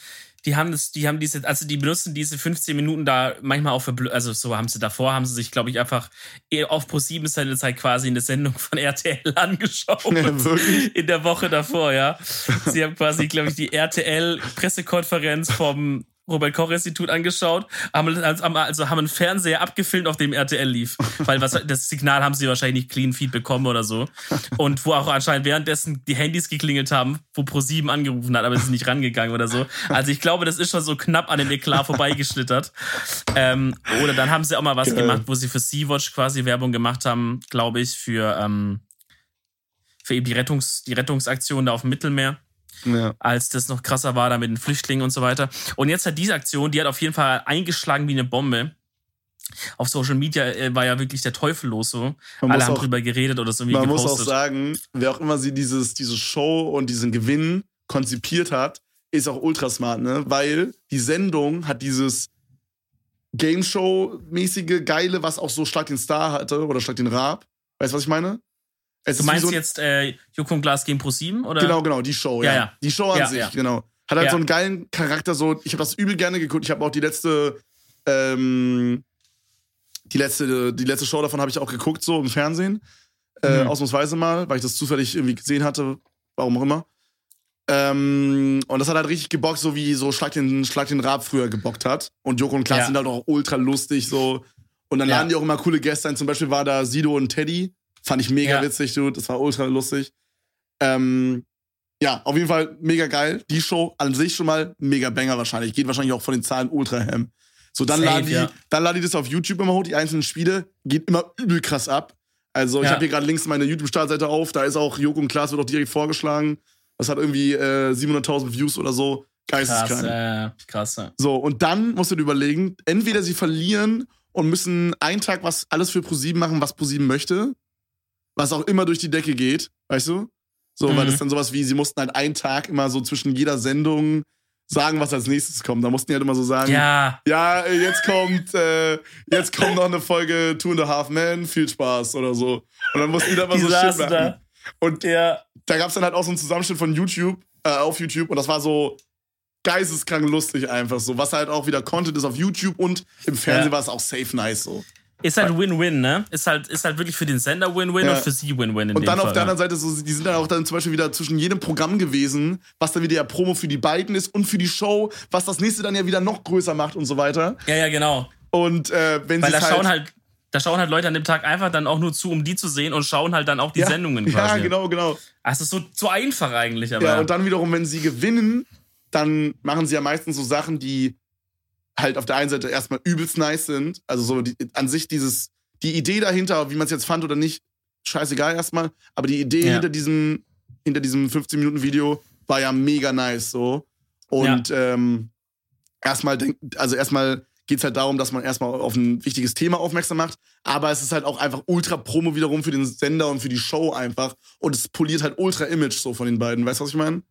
Speaker 2: die haben das, die haben diese, also die benutzen diese 15 Minuten da manchmal auch für, also so haben sie davor, haben sie sich, glaube ich, einfach eh auf Pro 7 seine Zeit quasi eine Sendung von RTL angeschaut. Wirklich? In der Woche davor, ja. Sie haben quasi, glaube ich, die RTL-Pressekonferenz vom Robert-Koch-Institut angeschaut, haben, also haben einen Fernseher abgefilmt, auf dem RTL lief. Weil was, das Signal haben sie wahrscheinlich nicht Clean Feed bekommen oder so. Und wo auch anscheinend währenddessen die Handys geklingelt haben, wo Pro7 angerufen hat, aber sie sind nicht rangegangen oder so. Also ich glaube, das ist schon so knapp an dem Eklat vorbeigeschlittert. Ähm, oder dann haben sie auch mal was Geil. gemacht, wo sie für Sea-Watch quasi Werbung gemacht haben, glaube ich, für, ähm, für eben die, Rettungs-, die Rettungsaktion da auf dem Mittelmeer ja. als das noch krasser war, da mit den Flüchtlingen und so weiter. Und jetzt hat diese Aktion, die hat auf jeden Fall eingeschlagen wie eine Bombe. Auf Social Media äh, war ja wirklich der Teufel los so. Man Alle haben auch, drüber geredet oder so
Speaker 1: Man gepostet. muss auch sagen, wer auch immer sie dieses, diese Show und diesen Gewinn konzipiert hat, ist auch ultra smart, ne? Weil die Sendung hat dieses Game Show-mäßige Geile, was auch so Schlag den Star hatte oder Schlag den Raab. Weißt du, was ich meine?
Speaker 2: Es du meinst so jetzt äh, Joko und Glas gegen Pro7 oder?
Speaker 1: Genau, genau, die Show, ja. ja, ja. Die Show an ja, sich, genau. Hat halt so einen geilen Charakter, so, ich habe das übel gerne geguckt. Ich habe auch die letzte, ähm, die letzte, die letzte Show davon habe ich auch geguckt, so im Fernsehen. Äh, mhm. Ausnahmsweise mal, weil ich das zufällig irgendwie gesehen hatte, warum auch immer. Ähm, und das hat halt richtig gebockt, so wie so Schlag den, Schlag den Rab früher gebockt hat. Und Joko und Klaas sind halt auch ultra lustig, so. Und dann ja. laden die auch immer coole Gäste ein. Zum Beispiel war da Sido und Teddy. Fand ich mega ja. witzig, dude. Das war ultra lustig. Ähm, ja, auf jeden Fall mega geil. Die Show an sich schon mal mega banger wahrscheinlich. Geht wahrscheinlich auch von den Zahlen ultra ham. So, dann laden die, ja. dann laden die das auf YouTube immer hoch, die einzelnen Spiele. Geht immer übel krass ab. Also, ich ja. habe hier gerade links meine YouTube-Startseite auf. Da ist auch Joko und Klaas wird auch direkt vorgeschlagen. Das hat irgendwie äh, 700.000 Views oder so. Geisteskrank. Krass, äh, krass. So, und dann musst du dir überlegen, entweder sie verlieren und müssen einen Tag was alles für ProSieben machen, was ProSieben möchte was auch immer durch die Decke geht, weißt du? So, mhm. weil das dann sowas wie, sie mussten halt einen Tag immer so zwischen jeder Sendung sagen, was als nächstes kommt. Da mussten die halt immer so sagen, ja, ja jetzt kommt, äh, jetzt kommt noch eine Folge Two and a Half Men, viel Spaß oder so. Und dann mussten die da immer die so Shit machen. Da. Und ja. da gab's dann halt auch so einen Zusammenschnitt von YouTube, äh, auf YouTube und das war so geisteskrank lustig einfach so, was halt auch wieder Content ist auf YouTube und im Fernsehen ja. war es auch safe nice so.
Speaker 2: Ist halt Win-Win, ne? Ist halt, ist halt wirklich für den Sender Win-Win ja. und für sie Win-Win.
Speaker 1: Und dann Fall, auf der anderen Seite, so, die sind dann auch dann zum Beispiel wieder zwischen jedem Programm gewesen, was dann wieder ja Promo für die beiden ist und für die Show, was das nächste dann ja wieder noch größer macht und so weiter.
Speaker 2: Ja, ja, genau.
Speaker 1: Und äh, wenn
Speaker 2: sie. Weil da halt schauen halt, da schauen halt Leute an dem Tag einfach dann auch nur zu, um die zu sehen und schauen halt dann auch die ja, Sendungen quasi.
Speaker 1: Ja, genau, genau.
Speaker 2: Das ist so, so einfach eigentlich, aber.
Speaker 1: Ja, und dann wiederum, wenn sie gewinnen, dann machen sie ja meistens so Sachen, die halt auf der einen Seite erstmal übelst nice sind. Also so die, an sich dieses die Idee dahinter, wie man es jetzt fand oder nicht, scheißegal erstmal. Aber die Idee ja. hinter diesem, hinter diesem 15-Minuten-Video war ja mega nice so. Und ja. ähm, erstmal, also erstmal geht es halt darum, dass man erstmal auf ein wichtiges Thema aufmerksam macht. Aber es ist halt auch einfach ultra Promo wiederum für den Sender und für die Show einfach. Und es poliert halt ultra Image so von den beiden. Weißt du, was ich meine?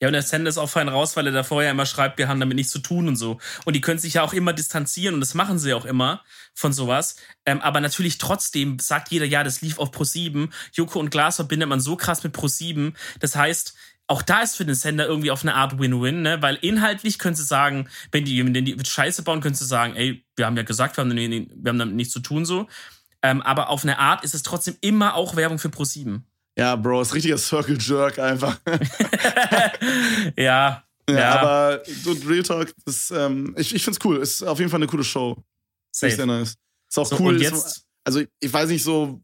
Speaker 2: Ja, und der Sender ist auch fein raus, weil er da vorher immer schreibt, wir haben damit nichts zu tun und so. Und die können sich ja auch immer distanzieren und das machen sie auch immer von sowas. Ähm, aber natürlich trotzdem sagt jeder, ja, das lief auf Pro7. Joko und Glas verbindet man so krass mit Pro7. Das heißt, auch da ist für den Sender irgendwie auf eine Art Win-Win, ne? Weil inhaltlich können sie sagen, wenn die, wenn die Scheiße bauen, können sie sagen, ey, wir haben ja gesagt, wir haben, wir haben damit nichts zu tun so. Ähm, aber auf eine Art ist es trotzdem immer auch Werbung für Pro7.
Speaker 1: Ja, Bro, ist richtiger Circle Jerk einfach.
Speaker 2: ja.
Speaker 1: Ja, ja. aber so Real Talk, das, ähm, ich, ich find's cool. Ist auf jeden Fall eine coole Show. Safe. Sehr nice. Ist auch so, cool. Jetzt? also, ich weiß nicht so,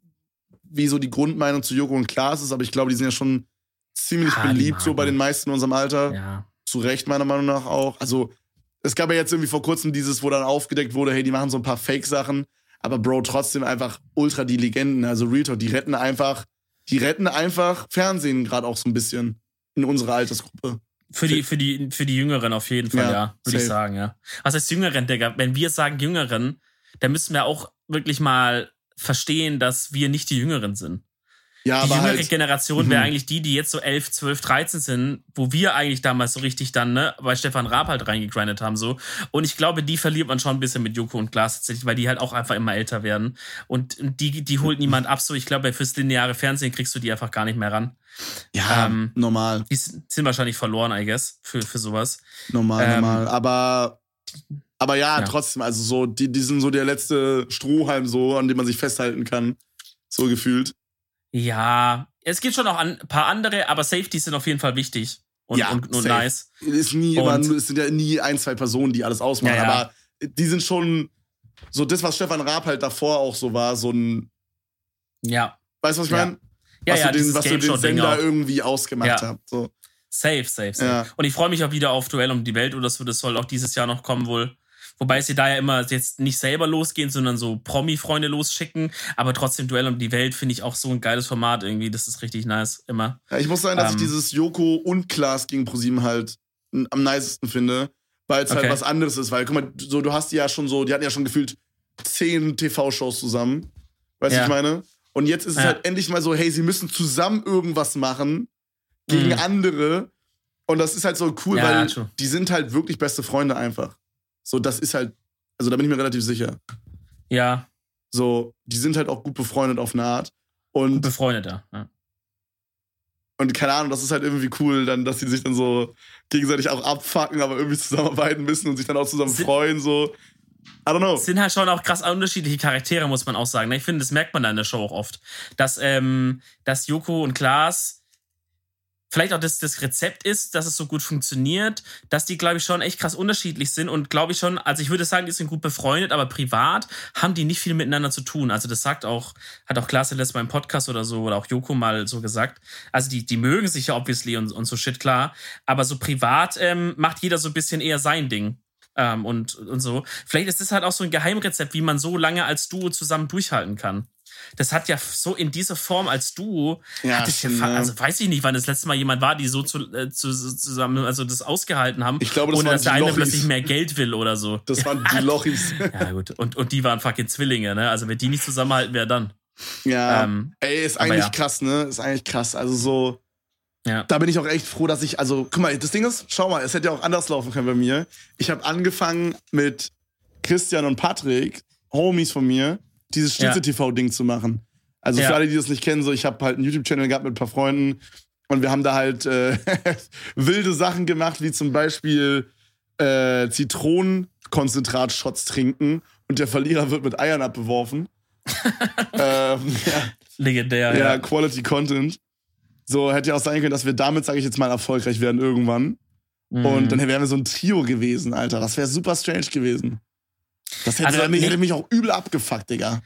Speaker 1: wie so die Grundmeinung zu Joko und Klaas ist, aber ich glaube, die sind ja schon ziemlich ah, beliebt, so bei den meisten in unserem Alter. Ja. Zu Recht, meiner Meinung nach auch. Also, es gab ja jetzt irgendwie vor kurzem dieses, wo dann aufgedeckt wurde, hey, die machen so ein paar Fake-Sachen, aber Bro, trotzdem einfach ultra die Legenden. Also Real Talk, die retten einfach, die retten einfach Fernsehen gerade auch so ein bisschen in unserer Altersgruppe.
Speaker 2: Für die, für die, für die Jüngeren auf jeden Fall, ja, ja würde ich sagen, ja. Was heißt Jüngeren, Digga? Wenn wir sagen Jüngeren, dann müssen wir auch wirklich mal verstehen, dass wir nicht die Jüngeren sind. Ja, die jüngere halt, Generation wäre mhm. eigentlich die, die jetzt so 11, 12, 13 sind, wo wir eigentlich damals so richtig dann, ne, bei Stefan Raab halt reingegrindet haben, so. Und ich glaube, die verliert man schon ein bisschen mit Joko und Glas tatsächlich, weil die halt auch einfach immer älter werden. Und die, die holt niemand ab, so. Ich glaube, fürs lineare Fernsehen kriegst du die einfach gar nicht mehr ran.
Speaker 1: Ja, ähm, normal.
Speaker 2: Die sind wahrscheinlich verloren, I guess, für, für sowas.
Speaker 1: Normal, ähm, normal. Aber, aber ja, ja, trotzdem, also so, die, die sind so der letzte Strohhalm so, an dem man sich festhalten kann. So gefühlt.
Speaker 2: Ja, es gibt schon noch ein paar andere, aber Safeties sind auf jeden Fall wichtig und, ja, und, und nice.
Speaker 1: Ist nie, und, es sind ja nie ein, zwei Personen, die alles ausmachen, ja, ja. aber die sind schon so das, was Stefan Raab halt davor auch so war, so ein.
Speaker 2: Ja.
Speaker 1: Weißt du, was ich meine? Ja, was ja, du den, was du den Sender irgendwie ausgemacht ja. habt. So.
Speaker 2: Safe, safe, safe. Und ich freue mich auch wieder auf Duell um die Welt oder so. Das soll auch dieses Jahr noch kommen wohl. Wobei sie da ja immer jetzt nicht selber losgehen, sondern so Promi-Freunde losschicken. Aber trotzdem Duell um die Welt finde ich auch so ein geiles Format irgendwie. Das ist richtig nice, immer.
Speaker 1: Ja, ich muss sagen, dass ähm, ich dieses Joko und Klaas gegen ProSieben halt am nicesten finde, weil es halt okay. halt was anderes ist. Weil, guck mal, so, du hast die ja schon so, die hatten ja schon gefühlt zehn TV-Shows zusammen. Weißt du, ja. ich meine? Und jetzt ist es ja. halt endlich mal so, hey, sie müssen zusammen irgendwas machen gegen mhm. andere. Und das ist halt so cool, ja, weil true. die sind halt wirklich beste Freunde einfach. So, das ist halt, also da bin ich mir relativ sicher.
Speaker 2: Ja.
Speaker 1: So, die sind halt auch gut befreundet auf eine Art. Und gut
Speaker 2: befreundet, ja. ja.
Speaker 1: Und keine Ahnung, das ist halt irgendwie cool, dann, dass sie sich dann so gegenseitig auch abfacken, aber irgendwie zusammenarbeiten müssen und sich dann auch zusammen sind, freuen, so. I don't know.
Speaker 2: Sind halt schon auch krass unterschiedliche Charaktere, muss man auch sagen. Ne? Ich finde, das merkt man da in der Show auch oft. Dass, ähm, dass Joko und Klaas vielleicht auch das, das Rezept ist, dass es so gut funktioniert, dass die, glaube ich, schon echt krass unterschiedlich sind und glaube ich schon, also ich würde sagen, die sind gut befreundet, aber privat haben die nicht viel miteinander zu tun. Also das sagt auch, hat auch Klaas letztes Mal im Podcast oder so oder auch Joko mal so gesagt. Also die, die mögen sich ja obviously und, und so shit, klar. Aber so privat ähm, macht jeder so ein bisschen eher sein Ding. Ähm, und, und so. Vielleicht ist das halt auch so ein Geheimrezept, wie man so lange als Duo zusammen durchhalten kann das hat ja so in dieser Form als Duo, ja, hat ja, ne? also weiß ich nicht, wann das letzte Mal jemand war, die so zu, äh, zu, zusammen, also das ausgehalten haben,
Speaker 1: ich glaube, das
Speaker 2: ohne dass
Speaker 1: der
Speaker 2: eine plötzlich mehr Geld will oder so.
Speaker 1: Das waren die Lochis.
Speaker 2: ja, gut. Und, und die waren fucking Zwillinge, ne? Also wenn die nicht zusammenhalten, wer dann?
Speaker 1: Ja. Ähm, Ey, ist eigentlich ja. krass, ne? Ist eigentlich krass. Also so. Ja. Da bin ich auch echt froh, dass ich, also, guck mal, das Ding ist, schau mal, es hätte ja auch anders laufen können bei mir. Ich habe angefangen mit Christian und Patrick, Homies von mir, dieses Schnitzel-TV-Ding zu machen. Also für alle, die das nicht kennen, so ich habe halt einen YouTube-Channel gehabt mit ein paar Freunden und wir haben da halt äh, wilde Sachen gemacht, wie zum Beispiel äh, Zitronenkonzentrat-Shots trinken und der Verlierer wird mit Eiern abbeworfen. ähm, ja.
Speaker 2: Legendär,
Speaker 1: ja. Ja, Quality Content. So hätte ja auch sein können, dass wir damit, sage ich jetzt mal, erfolgreich werden irgendwann. Mhm. Und dann wären wir so ein Trio gewesen, Alter. Das wäre super strange gewesen. Das hätte, also, mich, hätte mich auch übel abgefuckt, Digga.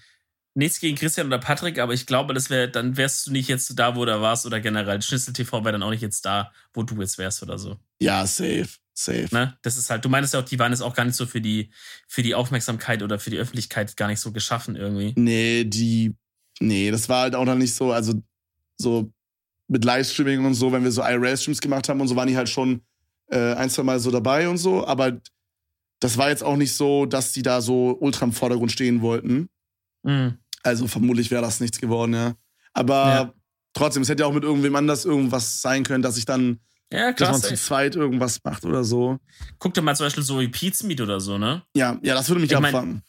Speaker 2: Nichts gegen Christian oder Patrick, aber ich glaube, das wäre, dann wärst du nicht jetzt da, wo du warst, oder generell. Schnitzel TV wäre dann auch nicht jetzt da, wo du jetzt wärst oder so.
Speaker 1: Ja, safe. Safe.
Speaker 2: Ne? Das ist halt, du meinst ja auch, die waren jetzt auch gar nicht so für die, für die Aufmerksamkeit oder für die Öffentlichkeit gar nicht so geschaffen irgendwie.
Speaker 1: Nee, die, nee, das war halt auch noch nicht so, also so mit Livestreaming und so, wenn wir so IRL-Streams gemacht haben und so, waren die halt schon äh, ein, zwei Mal so dabei und so, aber das war jetzt auch nicht so, dass die da so ultra im Vordergrund stehen wollten. Mhm. Also vermutlich wäre das nichts geworden, ja. Aber ja. trotzdem, es hätte ja auch mit irgendwem anders irgendwas sein können, dass ich dann, ja, klar, dass man zu zweit irgendwas macht oder so.
Speaker 2: Guck dir mal zum Beispiel so wie Pizza Meat oder so, ne?
Speaker 1: Ja, ja, das würde mich ich abfangen.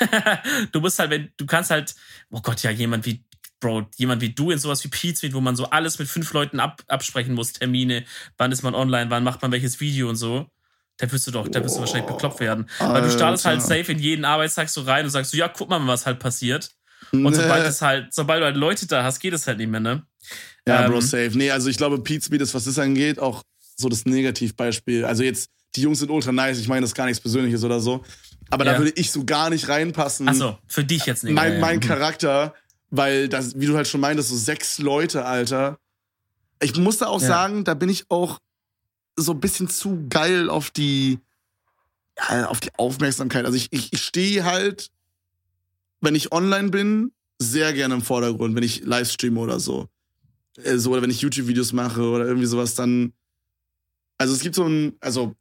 Speaker 2: du bist halt, wenn, du kannst halt, oh Gott, ja, jemand wie, Bro, jemand wie du in sowas wie Pizza wo man so alles mit fünf Leuten ab, absprechen muss, Termine, wann ist man online, wann macht man welches Video und so. Da wirst du doch, da wirst du wahrscheinlich bekloppt werden. Alter. Weil du startest halt safe in jeden Arbeitstag so rein und sagst so, ja, guck mal, was halt passiert. Und sobald es halt, sobald du halt Leute da hast, geht es halt nicht mehr, ne?
Speaker 1: Ja, ähm, Bro, safe. Nee, also ich glaube, Pete Speed ist, was das angeht, auch so das Negativbeispiel. Also jetzt, die Jungs sind ultra nice, ich meine, das ist gar nichts Persönliches oder so. Aber ja. da würde ich so gar nicht reinpassen.
Speaker 2: Achso, für dich jetzt nicht.
Speaker 1: Mein, mein Charakter, weil das, wie du halt schon meintest, so sechs Leute, Alter. Ich muss da auch ja. sagen, da bin ich auch so ein bisschen zu geil auf die, ja, auf die Aufmerksamkeit. Also ich, ich, ich stehe halt, wenn ich online bin, sehr gerne im Vordergrund, wenn ich Livestreame oder so. Äh, so oder wenn ich YouTube-Videos mache oder irgendwie sowas, dann. Also es gibt so ein, also,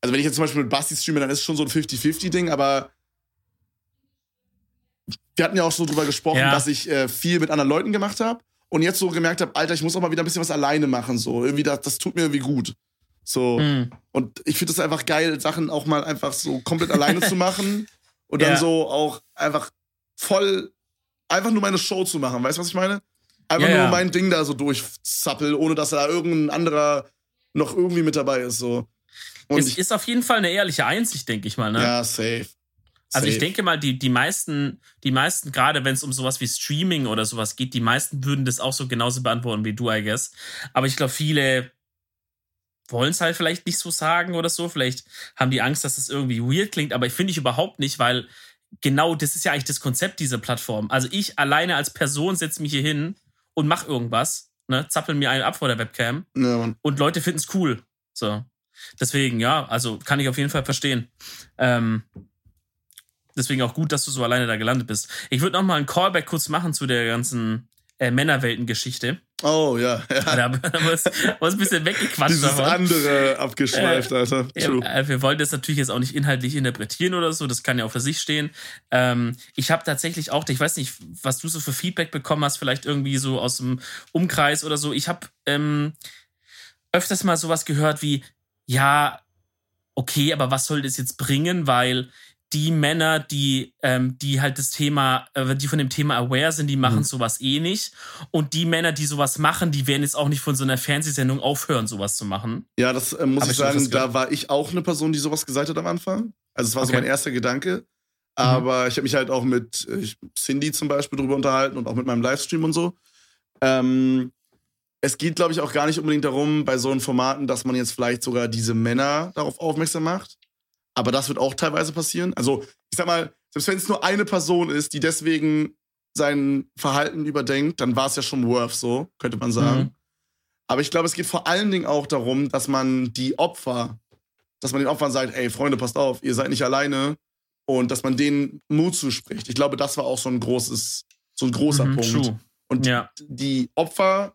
Speaker 1: also wenn ich jetzt zum Beispiel mit Basti streame, dann ist es schon so ein 50-50-Ding, aber wir hatten ja auch so drüber gesprochen, ja. dass ich äh, viel mit anderen Leuten gemacht habe und jetzt so gemerkt habe, Alter, ich muss auch mal wieder ein bisschen was alleine machen. So, irgendwie, das, das tut mir irgendwie gut. So. Mhm. Und ich finde es einfach geil, Sachen auch mal einfach so komplett alleine zu machen und dann ja. so auch einfach voll, einfach nur meine Show zu machen. Weißt du, was ich meine? Einfach ja, nur mein Ding da so durchzappel, ohne dass da irgendein anderer noch irgendwie mit dabei ist. So.
Speaker 2: Und es ich, ist auf jeden Fall eine ehrliche Einsicht, denke ich mal. Ne?
Speaker 1: Ja, safe.
Speaker 2: Also ich denke mal, die, die meisten, die meisten, gerade wenn es um sowas wie Streaming oder sowas geht, die meisten würden das auch so genauso beantworten wie du, I guess. Aber ich glaube, viele wollen es halt vielleicht nicht so sagen oder so. Vielleicht haben die Angst, dass das irgendwie weird klingt, aber ich finde ich überhaupt nicht, weil genau das ist ja eigentlich das Konzept dieser Plattform. Also ich alleine als Person setze mich hier hin und mache irgendwas, ne, zappel mir einen ab vor der Webcam ja, und Leute finden es cool. So. Deswegen, ja, also kann ich auf jeden Fall verstehen. Ähm, deswegen auch gut, dass du so alleine da gelandet bist. Ich würde noch mal einen Callback kurz machen zu der ganzen äh, Männerwelten-Geschichte.
Speaker 1: Oh, ja. ja.
Speaker 2: Da haben wir ein bisschen weggequatscht
Speaker 1: Dieses davon. andere abgeschweift, äh, Alter.
Speaker 2: True. Äh, wir wollen das natürlich jetzt auch nicht inhaltlich interpretieren oder so, das kann ja auch für sich stehen. Ähm, ich habe tatsächlich auch, ich weiß nicht, was du so für Feedback bekommen hast, vielleicht irgendwie so aus dem Umkreis oder so. Ich habe ähm, öfters mal sowas gehört wie, ja, okay, aber was soll das jetzt bringen, weil die Männer, die, ähm, die halt das Thema, äh, die von dem Thema aware sind, die machen mhm. sowas eh nicht. Und die Männer, die sowas machen, die werden jetzt auch nicht von so einer Fernsehsendung aufhören, sowas zu machen.
Speaker 1: Ja, das äh, muss Hab ich sagen, da war ich auch eine Person, die sowas gesagt hat am Anfang. Also es war okay. so mein erster Gedanke. Mhm. Aber mhm. ich habe mich halt auch mit äh, Cindy zum Beispiel drüber unterhalten und auch mit meinem Livestream und so. Ähm, es geht, glaube ich, auch gar nicht unbedingt darum, bei so einen Formaten, dass man jetzt vielleicht sogar diese Männer darauf aufmerksam macht aber das wird auch teilweise passieren. Also, ich sag mal, selbst wenn es nur eine Person ist, die deswegen sein Verhalten überdenkt, dann war es ja schon worth so, könnte man sagen. Mhm. Aber ich glaube, es geht vor allen Dingen auch darum, dass man die Opfer, dass man den Opfern sagt, ey, Freunde, passt auf, ihr seid nicht alleine und dass man denen Mut zuspricht. Ich glaube, das war auch so ein großes, so ein großer mhm, Punkt. True. Und ja. die Opfer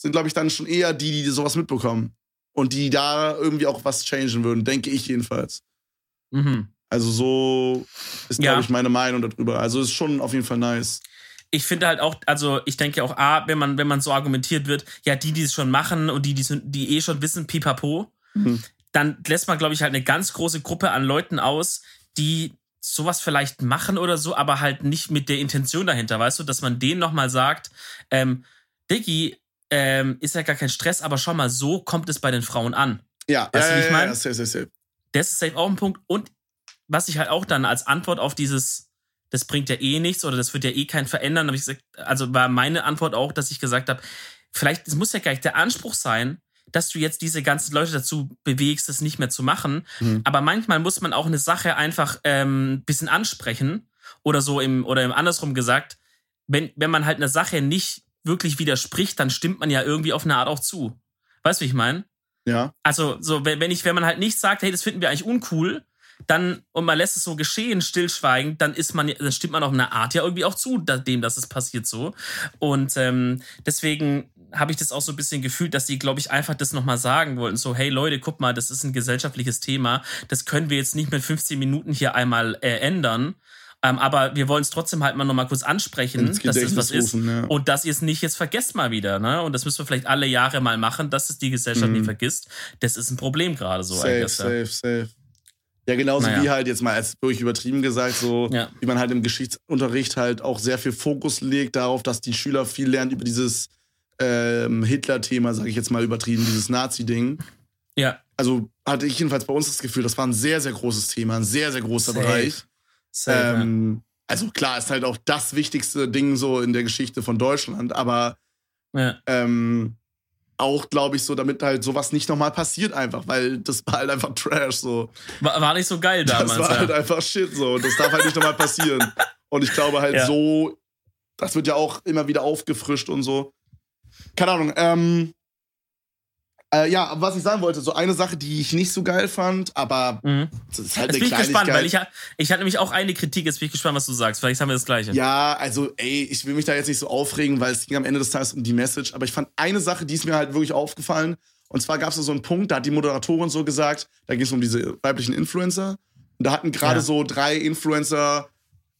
Speaker 1: sind, glaube ich, dann schon eher die, die sowas mitbekommen und die da irgendwie auch was changen würden, denke ich jedenfalls. Mhm. Also so ist, glaube ja. ich, meine Meinung darüber. Also ist schon auf jeden Fall nice.
Speaker 2: Ich finde halt auch, also ich denke auch, A, wenn man, wenn man so argumentiert wird, ja, die, die es schon machen und die, die, die eh schon wissen, pipapo, mhm. dann lässt man, glaube ich, halt eine ganz große Gruppe an Leuten aus, die sowas vielleicht machen oder so, aber halt nicht mit der Intention dahinter, weißt du, dass man denen nochmal sagt, ähm, Diggi, ähm, ist ja gar kein Stress, aber schau mal, so kommt es bei den Frauen an.
Speaker 1: Ja,
Speaker 2: weißt
Speaker 1: ja,
Speaker 2: du, wie ich meine?
Speaker 1: Ja, ja, safe.
Speaker 2: Das ist safe auch ein Punkt. Und was ich halt auch dann als Antwort auf dieses, das bringt ja eh nichts oder das wird ja eh keinen verändern, habe ich gesagt, also war meine Antwort auch, dass ich gesagt habe, vielleicht, es muss ja gar nicht der Anspruch sein, dass du jetzt diese ganzen Leute dazu bewegst, das nicht mehr zu machen. Mhm. Aber manchmal muss man auch eine Sache einfach ähm, bisschen ansprechen oder so im, oder im andersrum gesagt, wenn, wenn man halt eine Sache nicht wirklich widerspricht, dann stimmt man ja irgendwie auf eine Art auch zu. Weißt du, wie ich meine?
Speaker 1: Ja.
Speaker 2: Also, so, wenn ich, wenn man halt nicht sagt, hey, das finden wir eigentlich uncool, dann, und man lässt es so geschehen, stillschweigend, dann ist man, dann stimmt man auf eine Art ja irgendwie auch zu, dem, dass es passiert so. Und ähm, deswegen habe ich das auch so ein bisschen gefühlt, dass die, glaube ich, einfach das nochmal sagen wollten. So, hey Leute, guck mal, das ist ein gesellschaftliches Thema. Das können wir jetzt nicht mit 15 Minuten hier einmal äh, ändern. Ähm, aber wir wollen es trotzdem halt mal nochmal kurz ansprechen, dass das was rufen, ist. Ja. Und dass ihr es nicht jetzt vergesst mal wieder. Ne? Und das müssen wir vielleicht alle Jahre mal machen, dass es die Gesellschaft mhm. nicht vergisst. Das ist ein Problem gerade so.
Speaker 1: Safe, safe, ja. safe. Ja, genauso naja. wie halt jetzt mal als wirklich übertrieben gesagt, so ja. wie man halt im Geschichtsunterricht halt auch sehr viel Fokus legt darauf, dass die Schüler viel lernen über dieses ähm, Hitler-Thema, sage ich jetzt mal übertrieben, dieses Nazi-Ding.
Speaker 2: Ja.
Speaker 1: Also hatte ich jedenfalls bei uns das Gefühl, das war ein sehr, sehr großes Thema, ein sehr, sehr großer Safe. Bereich. Ähm. Also klar, ist halt auch das wichtigste Ding so in der Geschichte von Deutschland, aber ja. ähm, auch, glaube ich, so, damit halt sowas nicht nochmal passiert einfach, weil das war halt einfach Trash so.
Speaker 2: War, war nicht so geil damals.
Speaker 1: Das war
Speaker 2: ja.
Speaker 1: halt einfach Shit so und das darf halt nicht nochmal passieren. Und ich glaube halt ja. so, das wird ja auch immer wieder aufgefrischt und so. Keine Ahnung, ähm, äh, ja, was ich sagen wollte, so eine Sache, die ich nicht so geil fand, aber mhm. das ist halt jetzt
Speaker 2: eine bin ich gespannt, weil ich, ich hatte nämlich auch eine Kritik, jetzt bin ich gespannt, was du sagst. Vielleicht haben wir das Gleiche.
Speaker 1: Ja, also, ey, ich will mich da jetzt nicht so aufregen, weil es ging am Ende des Tages um die Message, aber ich fand eine Sache, die ist mir halt wirklich aufgefallen. Und zwar gab es so einen Punkt, da hat die Moderatorin so gesagt, da ging es um diese weiblichen Influencer. Und da hatten gerade ja. so drei Influencer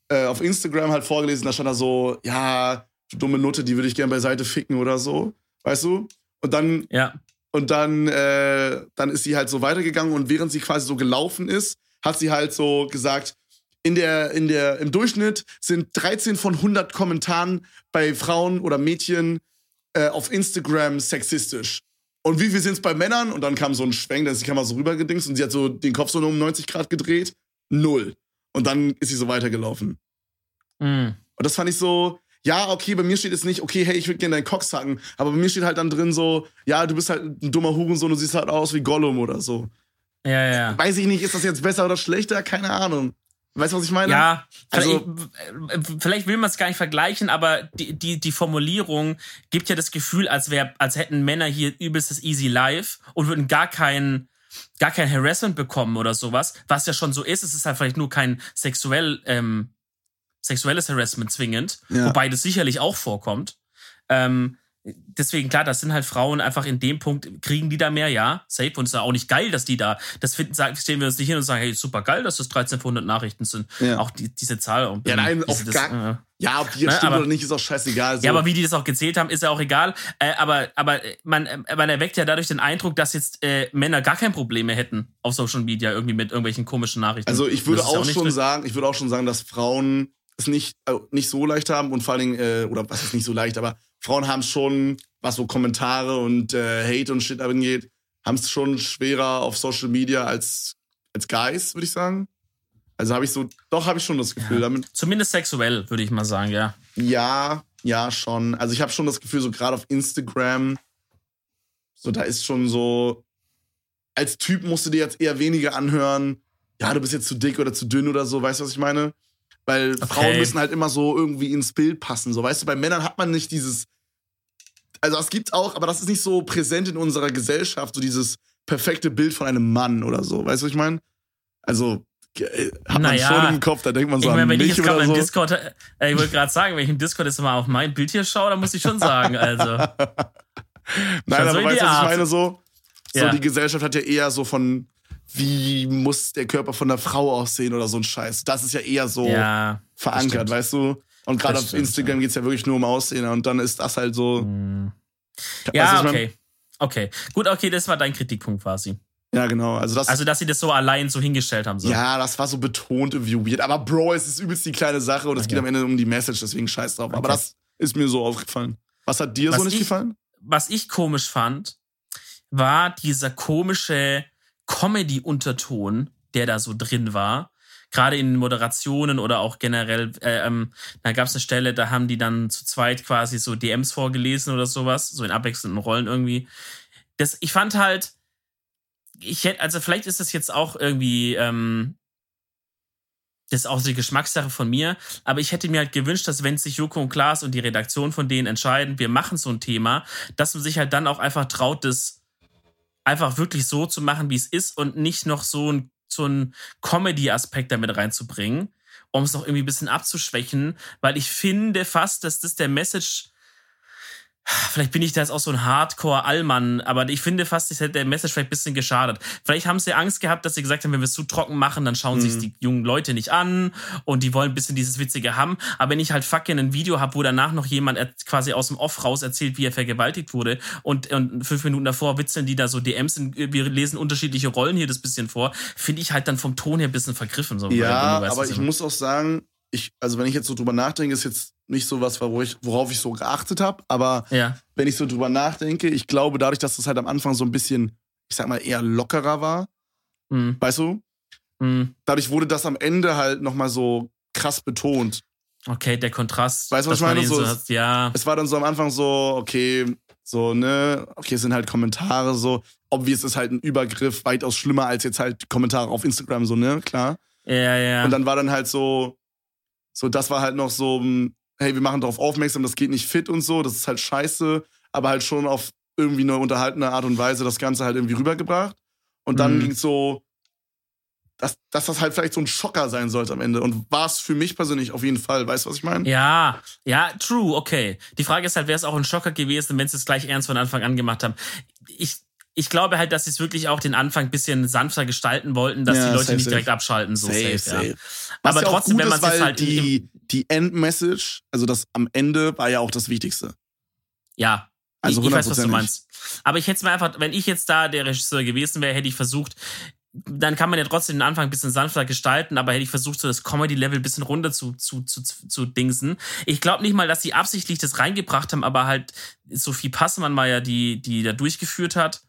Speaker 1: äh, auf Instagram halt vorgelesen, da stand da so, ja, du dumme Nutte, die würde ich gerne beiseite ficken oder so. Weißt du? Und dann
Speaker 2: ja.
Speaker 1: Und dann, äh, dann ist sie halt so weitergegangen und während sie quasi so gelaufen ist, hat sie halt so gesagt, in der, in der, im Durchschnitt sind 13 von 100 Kommentaren bei Frauen oder Mädchen äh, auf Instagram sexistisch. Und wie viel sind es bei Männern? Und dann kam so ein Schwenk, da ist die Kamera so rübergedingst und sie hat so den Kopf so um 90 Grad gedreht. Null. Und dann ist sie so weitergelaufen.
Speaker 2: Mhm.
Speaker 1: Und das fand ich so, ja, okay, bei mir steht jetzt nicht, okay, hey, ich würde gerne deinen Cock sacken, aber bei mir steht halt dann drin so, ja, du bist halt ein dummer Hurensohn, du siehst halt aus wie Gollum oder so.
Speaker 2: Ja, ja.
Speaker 1: Weiß ich nicht, ist das jetzt besser oder schlechter? Keine Ahnung. Weißt du, was ich meine?
Speaker 2: Ja, also, vielleicht, vielleicht will man es gar nicht vergleichen, aber die, die, die Formulierung gibt ja das Gefühl, als, wär, als hätten Männer hier übelstes Easy Life und würden gar kein, gar kein Harassment bekommen oder sowas, was ja schon so ist. Es ist halt vielleicht nur kein sexuell ähm, sexuelles Harassment zwingend, ja. wobei das sicherlich auch vorkommt. Ähm, deswegen, klar, das sind halt Frauen einfach in dem Punkt, kriegen die da mehr, ja, safe. Und es ist ja auch nicht geil, dass die da, das finden, sagen, stehen wir uns nicht hin und sagen, hey, super geil, dass das 1300 Nachrichten sind. Ja. Auch die, diese Zahl.
Speaker 1: Ja, nein,
Speaker 2: auf
Speaker 1: das, gar, äh, ja, ob die jetzt ne, stimmt aber, oder nicht, ist auch scheißegal.
Speaker 2: So. Ja, aber wie die das auch gezählt haben, ist ja auch egal. Äh, aber aber man, äh, man erweckt ja dadurch den Eindruck, dass jetzt äh, Männer gar kein Problem mehr hätten auf Social Media irgendwie mit irgendwelchen komischen Nachrichten.
Speaker 1: Also ich würde auch, auch schon sagen, ich würde auch schon sagen, dass Frauen es nicht, also nicht so leicht haben und vor allen Dingen, äh, oder was ist nicht so leicht, aber Frauen haben schon, was so Kommentare und äh, Hate und Shit angeht, haben es schon schwerer auf Social Media als, als Guys, würde ich sagen. Also habe ich so, doch habe ich schon das Gefühl
Speaker 2: ja.
Speaker 1: damit.
Speaker 2: Zumindest sexuell, würde ich mal sagen, ja.
Speaker 1: Ja, ja, schon. Also ich habe schon das Gefühl, so gerade auf Instagram, so da ist schon so, als Typ musst du dir jetzt eher weniger anhören, ja, du bist jetzt zu dick oder zu dünn oder so, weißt du, was ich meine? Weil okay. Frauen müssen halt immer so irgendwie ins Bild passen. So, weißt du, bei Männern hat man nicht dieses. Also, das gibt's auch, aber das ist nicht so präsent in unserer Gesellschaft, so dieses perfekte Bild von einem Mann oder so. Weißt du, was ich meine? Also, äh, hat man naja, schon im Kopf, da denkt man so ich mein, an wenn mich ich jetzt oder so.
Speaker 2: Discord, äh, ich wollte gerade sagen, wenn ich im Discord jetzt mal auf mein Bild hier schaue, dann muss ich schon sagen, also.
Speaker 1: Nein, aber so weißt du, was ich meine? So, so ja. die Gesellschaft hat ja eher so von wie muss der Körper von einer Frau aussehen oder so ein Scheiß. Das ist ja eher so
Speaker 2: ja,
Speaker 1: verankert, weißt du? Und gerade auf Instagram ja. geht es ja wirklich nur um Aussehen und dann ist das halt so.
Speaker 2: Mhm. Ja, okay. Okay. Gut, okay, das war dein Kritikpunkt quasi.
Speaker 1: Ja, genau. Also, das,
Speaker 2: also, dass sie das so allein so hingestellt haben. So.
Speaker 1: Ja, das war so betont irgendwie weird. Aber Bro, es ist übelst die kleine Sache und es okay. geht am Ende um die Message, deswegen scheiß drauf. Okay. Aber das ist mir so aufgefallen. Was hat dir was so nicht
Speaker 2: ich,
Speaker 1: gefallen?
Speaker 2: Was ich komisch fand, war dieser komische Comedy-Unterton, der da so drin war. Gerade in Moderationen oder auch generell, äh, ähm, da gab es eine Stelle, da haben die dann zu zweit quasi so DMs vorgelesen oder sowas, so in abwechselnden Rollen irgendwie. Das, ich fand halt, ich hätte, also vielleicht ist das jetzt auch irgendwie, ähm, das ist auch die Geschmackssache von mir, aber ich hätte mir halt gewünscht, dass wenn sich Joko und Klaas und die Redaktion von denen entscheiden, wir machen so ein Thema, dass man sich halt dann auch einfach traut, das einfach wirklich so zu machen, wie es ist und nicht noch so ein, so ein Comedy-Aspekt damit reinzubringen, um es noch irgendwie ein bisschen abzuschwächen, weil ich finde fast, dass das der Message Vielleicht bin ich da jetzt auch so ein Hardcore-Allmann, aber ich finde fast, das hätte der Message vielleicht ein bisschen geschadet. Vielleicht haben sie Angst gehabt, dass sie gesagt haben, wenn wir es zu trocken machen, dann schauen mhm. sich die jungen Leute nicht an und die wollen ein bisschen dieses Witzige haben. Aber wenn ich halt fucking ein Video habe, wo danach noch jemand quasi aus dem Off raus erzählt, wie er vergewaltigt wurde und, und fünf Minuten davor witzeln die da so DMs, in, wir lesen unterschiedliche Rollen hier das bisschen vor, finde ich halt dann vom Ton her ein bisschen vergriffen. So,
Speaker 1: ja, aber ich muss auch sagen, ich, also wenn ich jetzt so drüber nachdenke, ist jetzt nicht so was, worauf ich, worauf ich so geachtet habe. Aber
Speaker 2: ja.
Speaker 1: wenn ich so drüber nachdenke, ich glaube, dadurch, dass das halt am Anfang so ein bisschen, ich sag mal, eher lockerer war, mhm. weißt du? Mhm. Dadurch wurde das am Ende halt nochmal so krass betont.
Speaker 2: Okay, der Kontrast.
Speaker 1: Weißt du, was ich meine? So,
Speaker 2: so ja.
Speaker 1: Es war dann so am Anfang so, okay, So, ne, okay, es sind halt Kommentare so. Obvious ist halt ein Übergriff, weitaus schlimmer als jetzt halt Kommentare auf Instagram, so, ne, klar.
Speaker 2: Ja, ja.
Speaker 1: Und dann war dann halt so, so, das war halt noch so, hm, hey, wir machen darauf aufmerksam, das geht nicht fit und so, das ist halt scheiße, aber halt schon auf irgendwie eine unterhaltene Art und Weise das Ganze halt irgendwie rübergebracht. Und dann mhm. ging es so, dass, dass das halt vielleicht so ein Schocker sein sollte am Ende. Und war es für mich persönlich auf jeden Fall. Weißt du, was ich meine?
Speaker 2: Ja, ja, true, okay. Die Frage ist halt, wäre es auch ein Schocker gewesen, wenn sie es gleich ernst von Anfang an gemacht haben. Ich, ich glaube halt, dass sie es wirklich auch den Anfang ein bisschen sanfter gestalten wollten, dass ja, die Leute safe, nicht safe. direkt abschalten. So safe, safe. Ja.
Speaker 1: Aber ja trotzdem, wenn man es halt. Die, die Endmessage, also das am Ende, war ja auch das Wichtigste.
Speaker 2: Ja, also ich, ich weiß, was du meinst. Aber ich hätte es mir einfach, wenn ich jetzt da der Regisseur gewesen wäre, hätte ich versucht, dann kann man ja trotzdem den Anfang ein bisschen sanfter gestalten, aber hätte ich versucht, so das Comedy-Level ein bisschen runter zu, zu, zu, zu dingsen. Ich glaube nicht mal, dass sie absichtlich das reingebracht haben, aber halt Sophie Passmann war ja die, die da durchgeführt hat.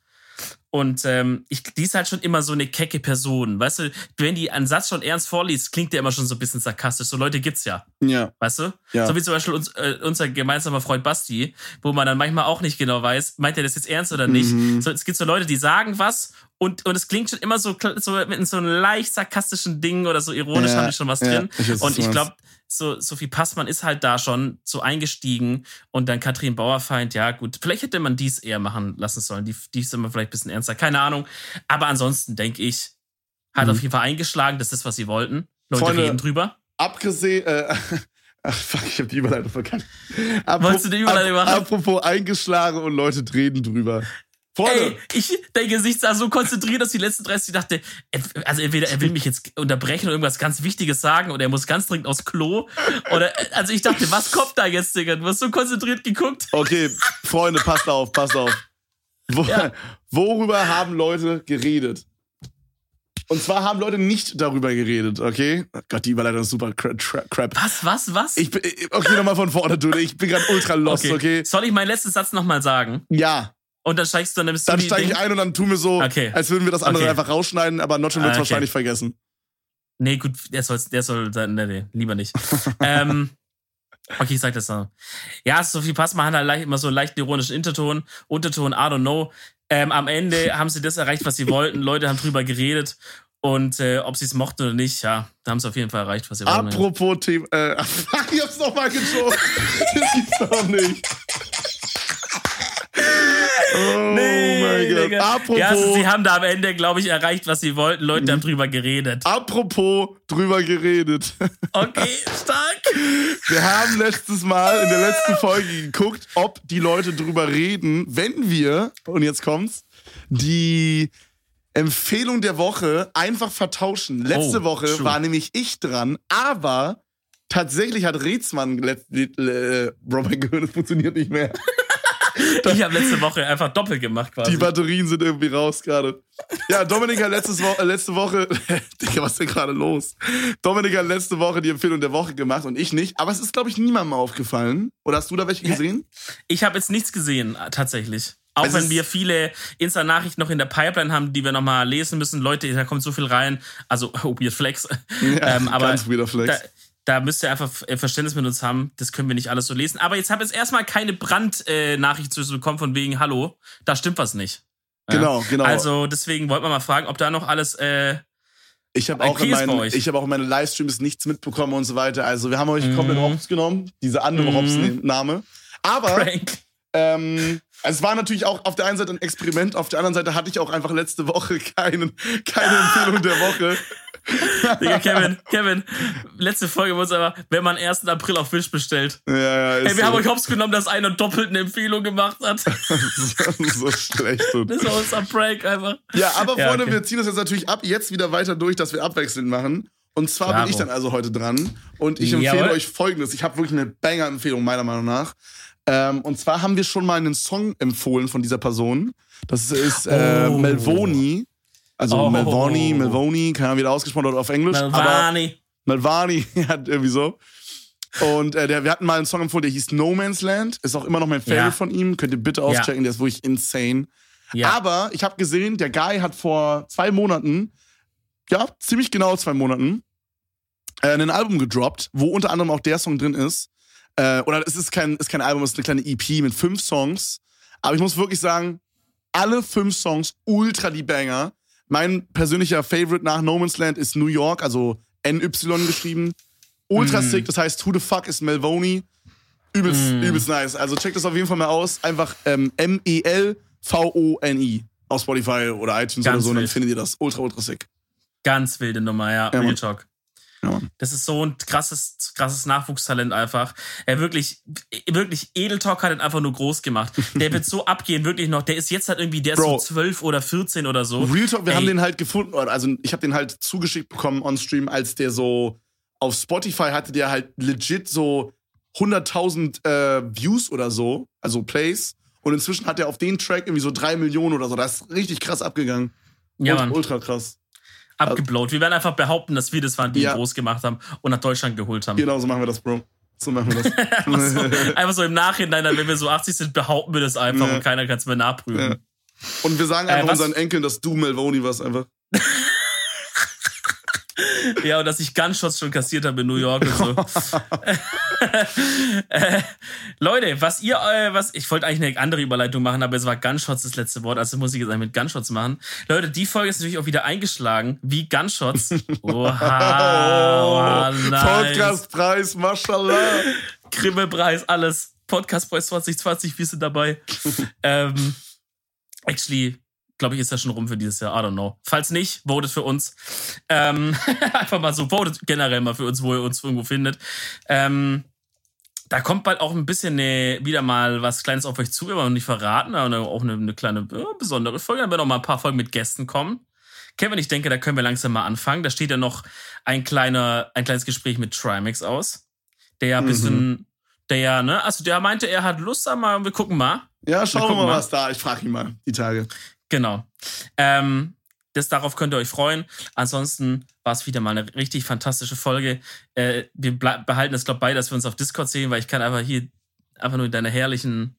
Speaker 2: Und ähm, ich, die ist halt schon immer so eine kecke Person. Weißt du, wenn die einen Satz schon ernst vorliest, klingt der immer schon so ein bisschen sarkastisch. So Leute gibt's ja.
Speaker 1: Ja.
Speaker 2: Weißt du?
Speaker 1: Ja.
Speaker 2: So wie zum Beispiel uns, äh, unser gemeinsamer Freund Basti, wo man dann manchmal auch nicht genau weiß, meint er das jetzt ernst oder nicht. Mhm. So, es gibt so Leute, die sagen was und, und es klingt schon immer so, so mit so einem leicht sarkastischen Ding oder so ironisch ja, haben die schon was drin. Ja, ich und ich glaube, so Sophie Passmann ist halt da schon so eingestiegen und dann Katrin Bauerfeind, ja gut, vielleicht hätte man dies eher machen lassen sollen. Die, die ist immer vielleicht ein bisschen ernster, keine Ahnung. Aber ansonsten denke ich, hat mhm. auf jeden Fall eingeschlagen, das ist, was sie wollten. Leute Freunde, reden drüber.
Speaker 1: Abgesehen, äh, Ach fuck, ich hab die Überleitung verkannt.
Speaker 2: Wolltest du die Überleitung machen?
Speaker 1: Apropos eingeschlagen und Leute reden drüber.
Speaker 2: Vorne. Ey, ich, dein Gesicht sah so konzentriert, dass die letzten 30 dachte, also entweder er will mich jetzt unterbrechen und irgendwas ganz Wichtiges sagen oder er muss ganz dringend aufs Klo. Oder, also ich dachte, was kommt da jetzt, Digga? Du hast so konzentriert geguckt.
Speaker 1: Okay, Freunde, passt auf, passt auf. Wo, ja. Worüber haben Leute geredet? Und zwar haben Leute nicht darüber geredet, okay? Gott, die Überleitung ist super crap.
Speaker 2: Was, was, was?
Speaker 1: Ich bin, okay, nochmal von vorne, du. Ich bin gerade ultra lost, okay. okay?
Speaker 2: Soll ich meinen letzten Satz nochmal sagen?
Speaker 1: Ja.
Speaker 2: Und dann steigst du, dann
Speaker 1: du Dann steige ich ein und dann tun wir so, okay. als würden wir das andere okay. einfach rausschneiden, aber Notchum wird es ah, okay. wahrscheinlich vergessen.
Speaker 2: Nee, gut, der soll, der soll, nee, nee, lieber nicht. ähm, okay, ich sag das noch. Ja, Sophie Passmann hat halt immer so einen leichten ironischen Unterton, Unterton, I don't know. Ähm, am Ende haben sie das erreicht, was sie wollten. Leute haben drüber geredet. Und äh, ob sie es mochten oder nicht, ja, da haben sie auf jeden Fall erreicht, was sie
Speaker 1: wollten. Apropos Thema, äh, ich hab's nochmal geschoben. das gibt's doch nicht.
Speaker 2: Oh nee, mein Gott. Apropos, ja, also sie haben da am Ende, glaube ich, erreicht, was sie wollten. Leute haben drüber geredet.
Speaker 1: Apropos drüber geredet.
Speaker 2: Okay, stark.
Speaker 1: Wir haben letztes Mal in der letzten Folge geguckt, ob die Leute drüber reden, wenn wir, und jetzt kommt's, die Empfehlung der Woche einfach vertauschen. Letzte oh, Woche true. war nämlich ich dran, aber tatsächlich hat Rätsmann, äh, mein Gehirn, das funktioniert nicht mehr.
Speaker 2: Ich habe letzte Woche einfach doppelt gemacht quasi.
Speaker 1: Die Batterien sind irgendwie raus gerade. Ja, Dominik hat letztes Wo letzte Woche, Digga, was ist denn gerade los? Dominik hat letzte Woche die Empfehlung der Woche gemacht und ich nicht. Aber es ist, glaube ich, niemandem aufgefallen. Oder hast du da welche gesehen?
Speaker 2: Ich habe jetzt nichts gesehen, tatsächlich. Auch es wenn wir viele Insta-Nachrichten noch in der Pipeline haben, die wir nochmal lesen müssen. Leute, da kommt so viel rein. Also, oh, weird flex. Ja, ähm, aber ganz weirder Flex. Da, da müsst ihr einfach äh, Verständnis mit uns haben. Das können wir nicht alles so lesen. Aber jetzt habe ich erstmal keine Brandnachricht äh, zu bekommen von wegen, hallo, da stimmt was nicht.
Speaker 1: Genau, genau.
Speaker 2: Also deswegen wollten wir mal fragen, ob da noch alles äh,
Speaker 1: ich habe auch, in meinen, ich hab auch in meinen Livestreams nichts mitbekommen und so weiter. Also wir haben euch mhm. komplett Hops genommen, diese andere mhm. Hops-Name. Aber. Ähm, also es war natürlich auch auf der einen Seite ein Experiment, auf der anderen Seite hatte ich auch einfach letzte Woche keinen, keine Empfehlung der Woche.
Speaker 2: Digga, Kevin, Kevin, letzte Folge war es aber, wenn man 1. April auf Wish bestellt.
Speaker 1: Ja, ja,
Speaker 2: ist Ey, wir so. haben euch hops genommen, dass einer doppelt eine Empfehlung gemacht hat.
Speaker 1: so schlecht.
Speaker 2: Das war unser Prank einfach.
Speaker 1: Ja, aber ja, Freunde, okay. wir ziehen das jetzt natürlich ab, jetzt wieder weiter durch, dass wir abwechselnd machen. Und zwar Bravo. bin ich dann also heute dran. Und ich empfehle Jawohl. euch folgendes. Ich habe wirklich eine Banger-Empfehlung, meiner Meinung nach. Ähm, und zwar haben wir schon mal einen Song empfohlen von dieser Person. Das ist äh, oh. Melvoni. Also oh. Melvoni, Melvoni, keine Ahnung, wie der ausgesprochen wird auf Englisch.
Speaker 2: Melvani.
Speaker 1: Melvani, ja, irgendwie so. Und äh, der, wir hatten mal einen Song empfohlen, der hieß No Man's Land. Ist auch immer noch mein Favorite ja. von ihm. Könnt ihr bitte auschecken, ja. der ist wirklich insane. Ja. Aber ich habe gesehen, der Guy hat vor zwei Monaten, ja, ziemlich genau zwei Monaten, äh, ein Album gedroppt, wo unter anderem auch der Song drin ist. Äh, oder es ist kein, ist kein Album, es ist eine kleine EP mit fünf Songs. Aber ich muss wirklich sagen, alle fünf Songs ultra die Banger. Mein persönlicher Favorite nach No Man's Land ist New York, also NY geschrieben. Ultra mm. sick, das heißt Who the fuck is Melvoni? Übelst, mm. übelst nice. Also checkt das auf jeden Fall mal aus. Einfach ähm, M-E-L-V-O-N-I auf Spotify oder iTunes Ganz oder so, wild. dann findet ihr das. Ultra, ultra sick.
Speaker 2: Ganz wilde Nummer, ja. ja Real Talk. Ja, das ist so ein krasses, krasses Nachwuchstalent einfach. Er wirklich, wirklich Edeltalk hat ihn einfach nur groß gemacht. Der wird so abgehen, wirklich noch. Der ist jetzt halt irgendwie, der Bro, ist so 12 oder 14 oder so.
Speaker 1: Real Talk, wir Ey. haben den halt gefunden, also ich habe den halt zugeschickt bekommen on Stream, als der so auf Spotify hatte der halt legit so 100.000 äh, Views oder so, also Plays. Und inzwischen hat er auf den Track irgendwie so 3 Millionen oder so. Das ist richtig krass abgegangen. Ja, Mann. Ultra krass
Speaker 2: abgeblowt. Wir werden einfach behaupten, dass wir das waren, die ja. groß gemacht haben und nach Deutschland geholt haben.
Speaker 1: Genau, so machen wir das, Bro. So machen wir das.
Speaker 2: einfach, so, einfach, so, im Nachhinein, dann, wenn wir so 80 sind, behaupten wir das einfach ja. und keiner kann es mehr nachprüfen. Ja.
Speaker 1: Und wir sagen einfach äh, unseren Enkeln, dass du Melvoni warst einfach.
Speaker 2: ja, und dass ich Gunshots schon kassiert habe in New York und so. äh, Leute, was ihr, äh, was, ich wollte eigentlich eine andere Überleitung machen, aber es war Gunshots das letzte Wort, also muss ich jetzt mit Gunshots machen. Leute, die Folge ist natürlich auch wieder eingeschlagen, wie Gunshots. Oha,
Speaker 1: oh, nice. Podcastpreis, mashallah.
Speaker 2: Grimme-Preis, alles. Podcastpreis 2020, wir sind dabei. ähm, actually, glaube ich, ist das schon rum für dieses Jahr. I don't know. Falls nicht, votet für uns. Ähm, einfach mal so, votet generell mal für uns, wo ihr uns irgendwo findet. Ähm, da kommt bald auch ein bisschen eine, wieder mal was Kleines auf euch zu, wir wollen nicht verraten, aber auch eine, eine kleine ja, besondere Folge. Dann werden auch mal ein paar Folgen mit Gästen kommen. Kevin, ich denke, da können wir langsam mal anfangen. Da steht ja noch ein kleiner, ein kleines Gespräch mit Trimax aus. Der ja ein mhm. bisschen, der ja, ne, also der meinte, er hat Lust, aber wir gucken mal.
Speaker 1: Ja, schauen wir, wir mal, was da. Ich frage ihn mal die Tage.
Speaker 2: Genau. Ähm, das, darauf könnt ihr euch freuen. Ansonsten war es wieder mal eine richtig fantastische Folge. Äh, wir behalten es, glaube ich, bei, dass wir uns auf Discord sehen, weil ich kann einfach hier einfach nur in deine herrlichen,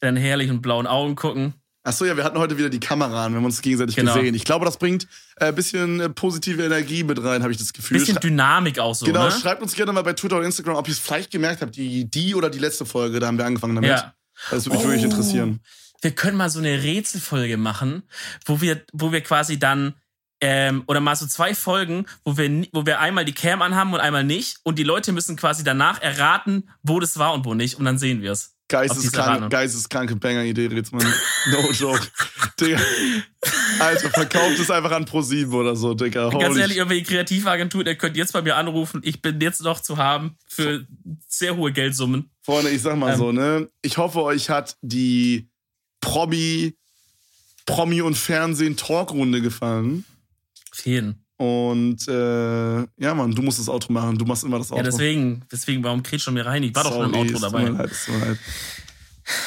Speaker 2: deine herrlichen blauen Augen gucken.
Speaker 1: Achso, ja, wir hatten heute wieder die Kamera an, wir haben uns gegenseitig genau. gesehen. Ich glaube, das bringt ein äh, bisschen äh, positive Energie mit rein, habe ich das Gefühl.
Speaker 2: Bisschen Dynamik auch so.
Speaker 1: Genau,
Speaker 2: ne?
Speaker 1: schreibt uns gerne mal bei Twitter oder Instagram, ob ihr es vielleicht gemerkt habt, die, die oder die letzte Folge, da haben wir angefangen damit. Ja. Das würde mich oh. wirklich interessieren
Speaker 2: wir können mal so eine Rätselfolge machen, wo wir, wo wir quasi dann ähm, oder mal so zwei Folgen, wo wir, wo wir einmal die Cam anhaben und einmal nicht und die Leute müssen quasi danach erraten, wo das war und wo nicht und dann sehen wir es.
Speaker 1: Geisteskranke, geisteskranke Banger-Idee, Ritzmann. No joke. Digga. Alter, verkauft es einfach an ProSieben oder so, Digga.
Speaker 2: Holy Ganz ehrlich, irgendwelche Kreativagentur, ihr könnt jetzt bei mir anrufen. Ich bin jetzt noch zu haben für sehr hohe Geldsummen.
Speaker 1: Freunde, ich sag mal ähm, so, ne? Ich hoffe, euch hat die Promi, Promi und Fernsehen Talkrunde gefallen.
Speaker 2: Vielen.
Speaker 1: Und äh, ja, Mann, du musst das Outro machen. Du machst immer das Outro. Ja,
Speaker 2: deswegen, deswegen, warum kriegst du mir rein? Ich war Sorry, doch schon im Outro dabei. Ist leid, ist leid.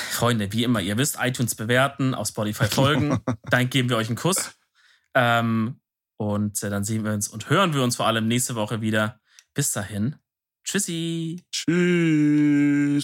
Speaker 2: Freunde, wie immer, ihr wisst, iTunes bewerten, auf Spotify folgen. dann geben wir euch einen Kuss. Ähm, und äh, dann sehen wir uns und hören wir uns vor allem nächste Woche wieder. Bis dahin. Tschüssi.
Speaker 1: Tschüss.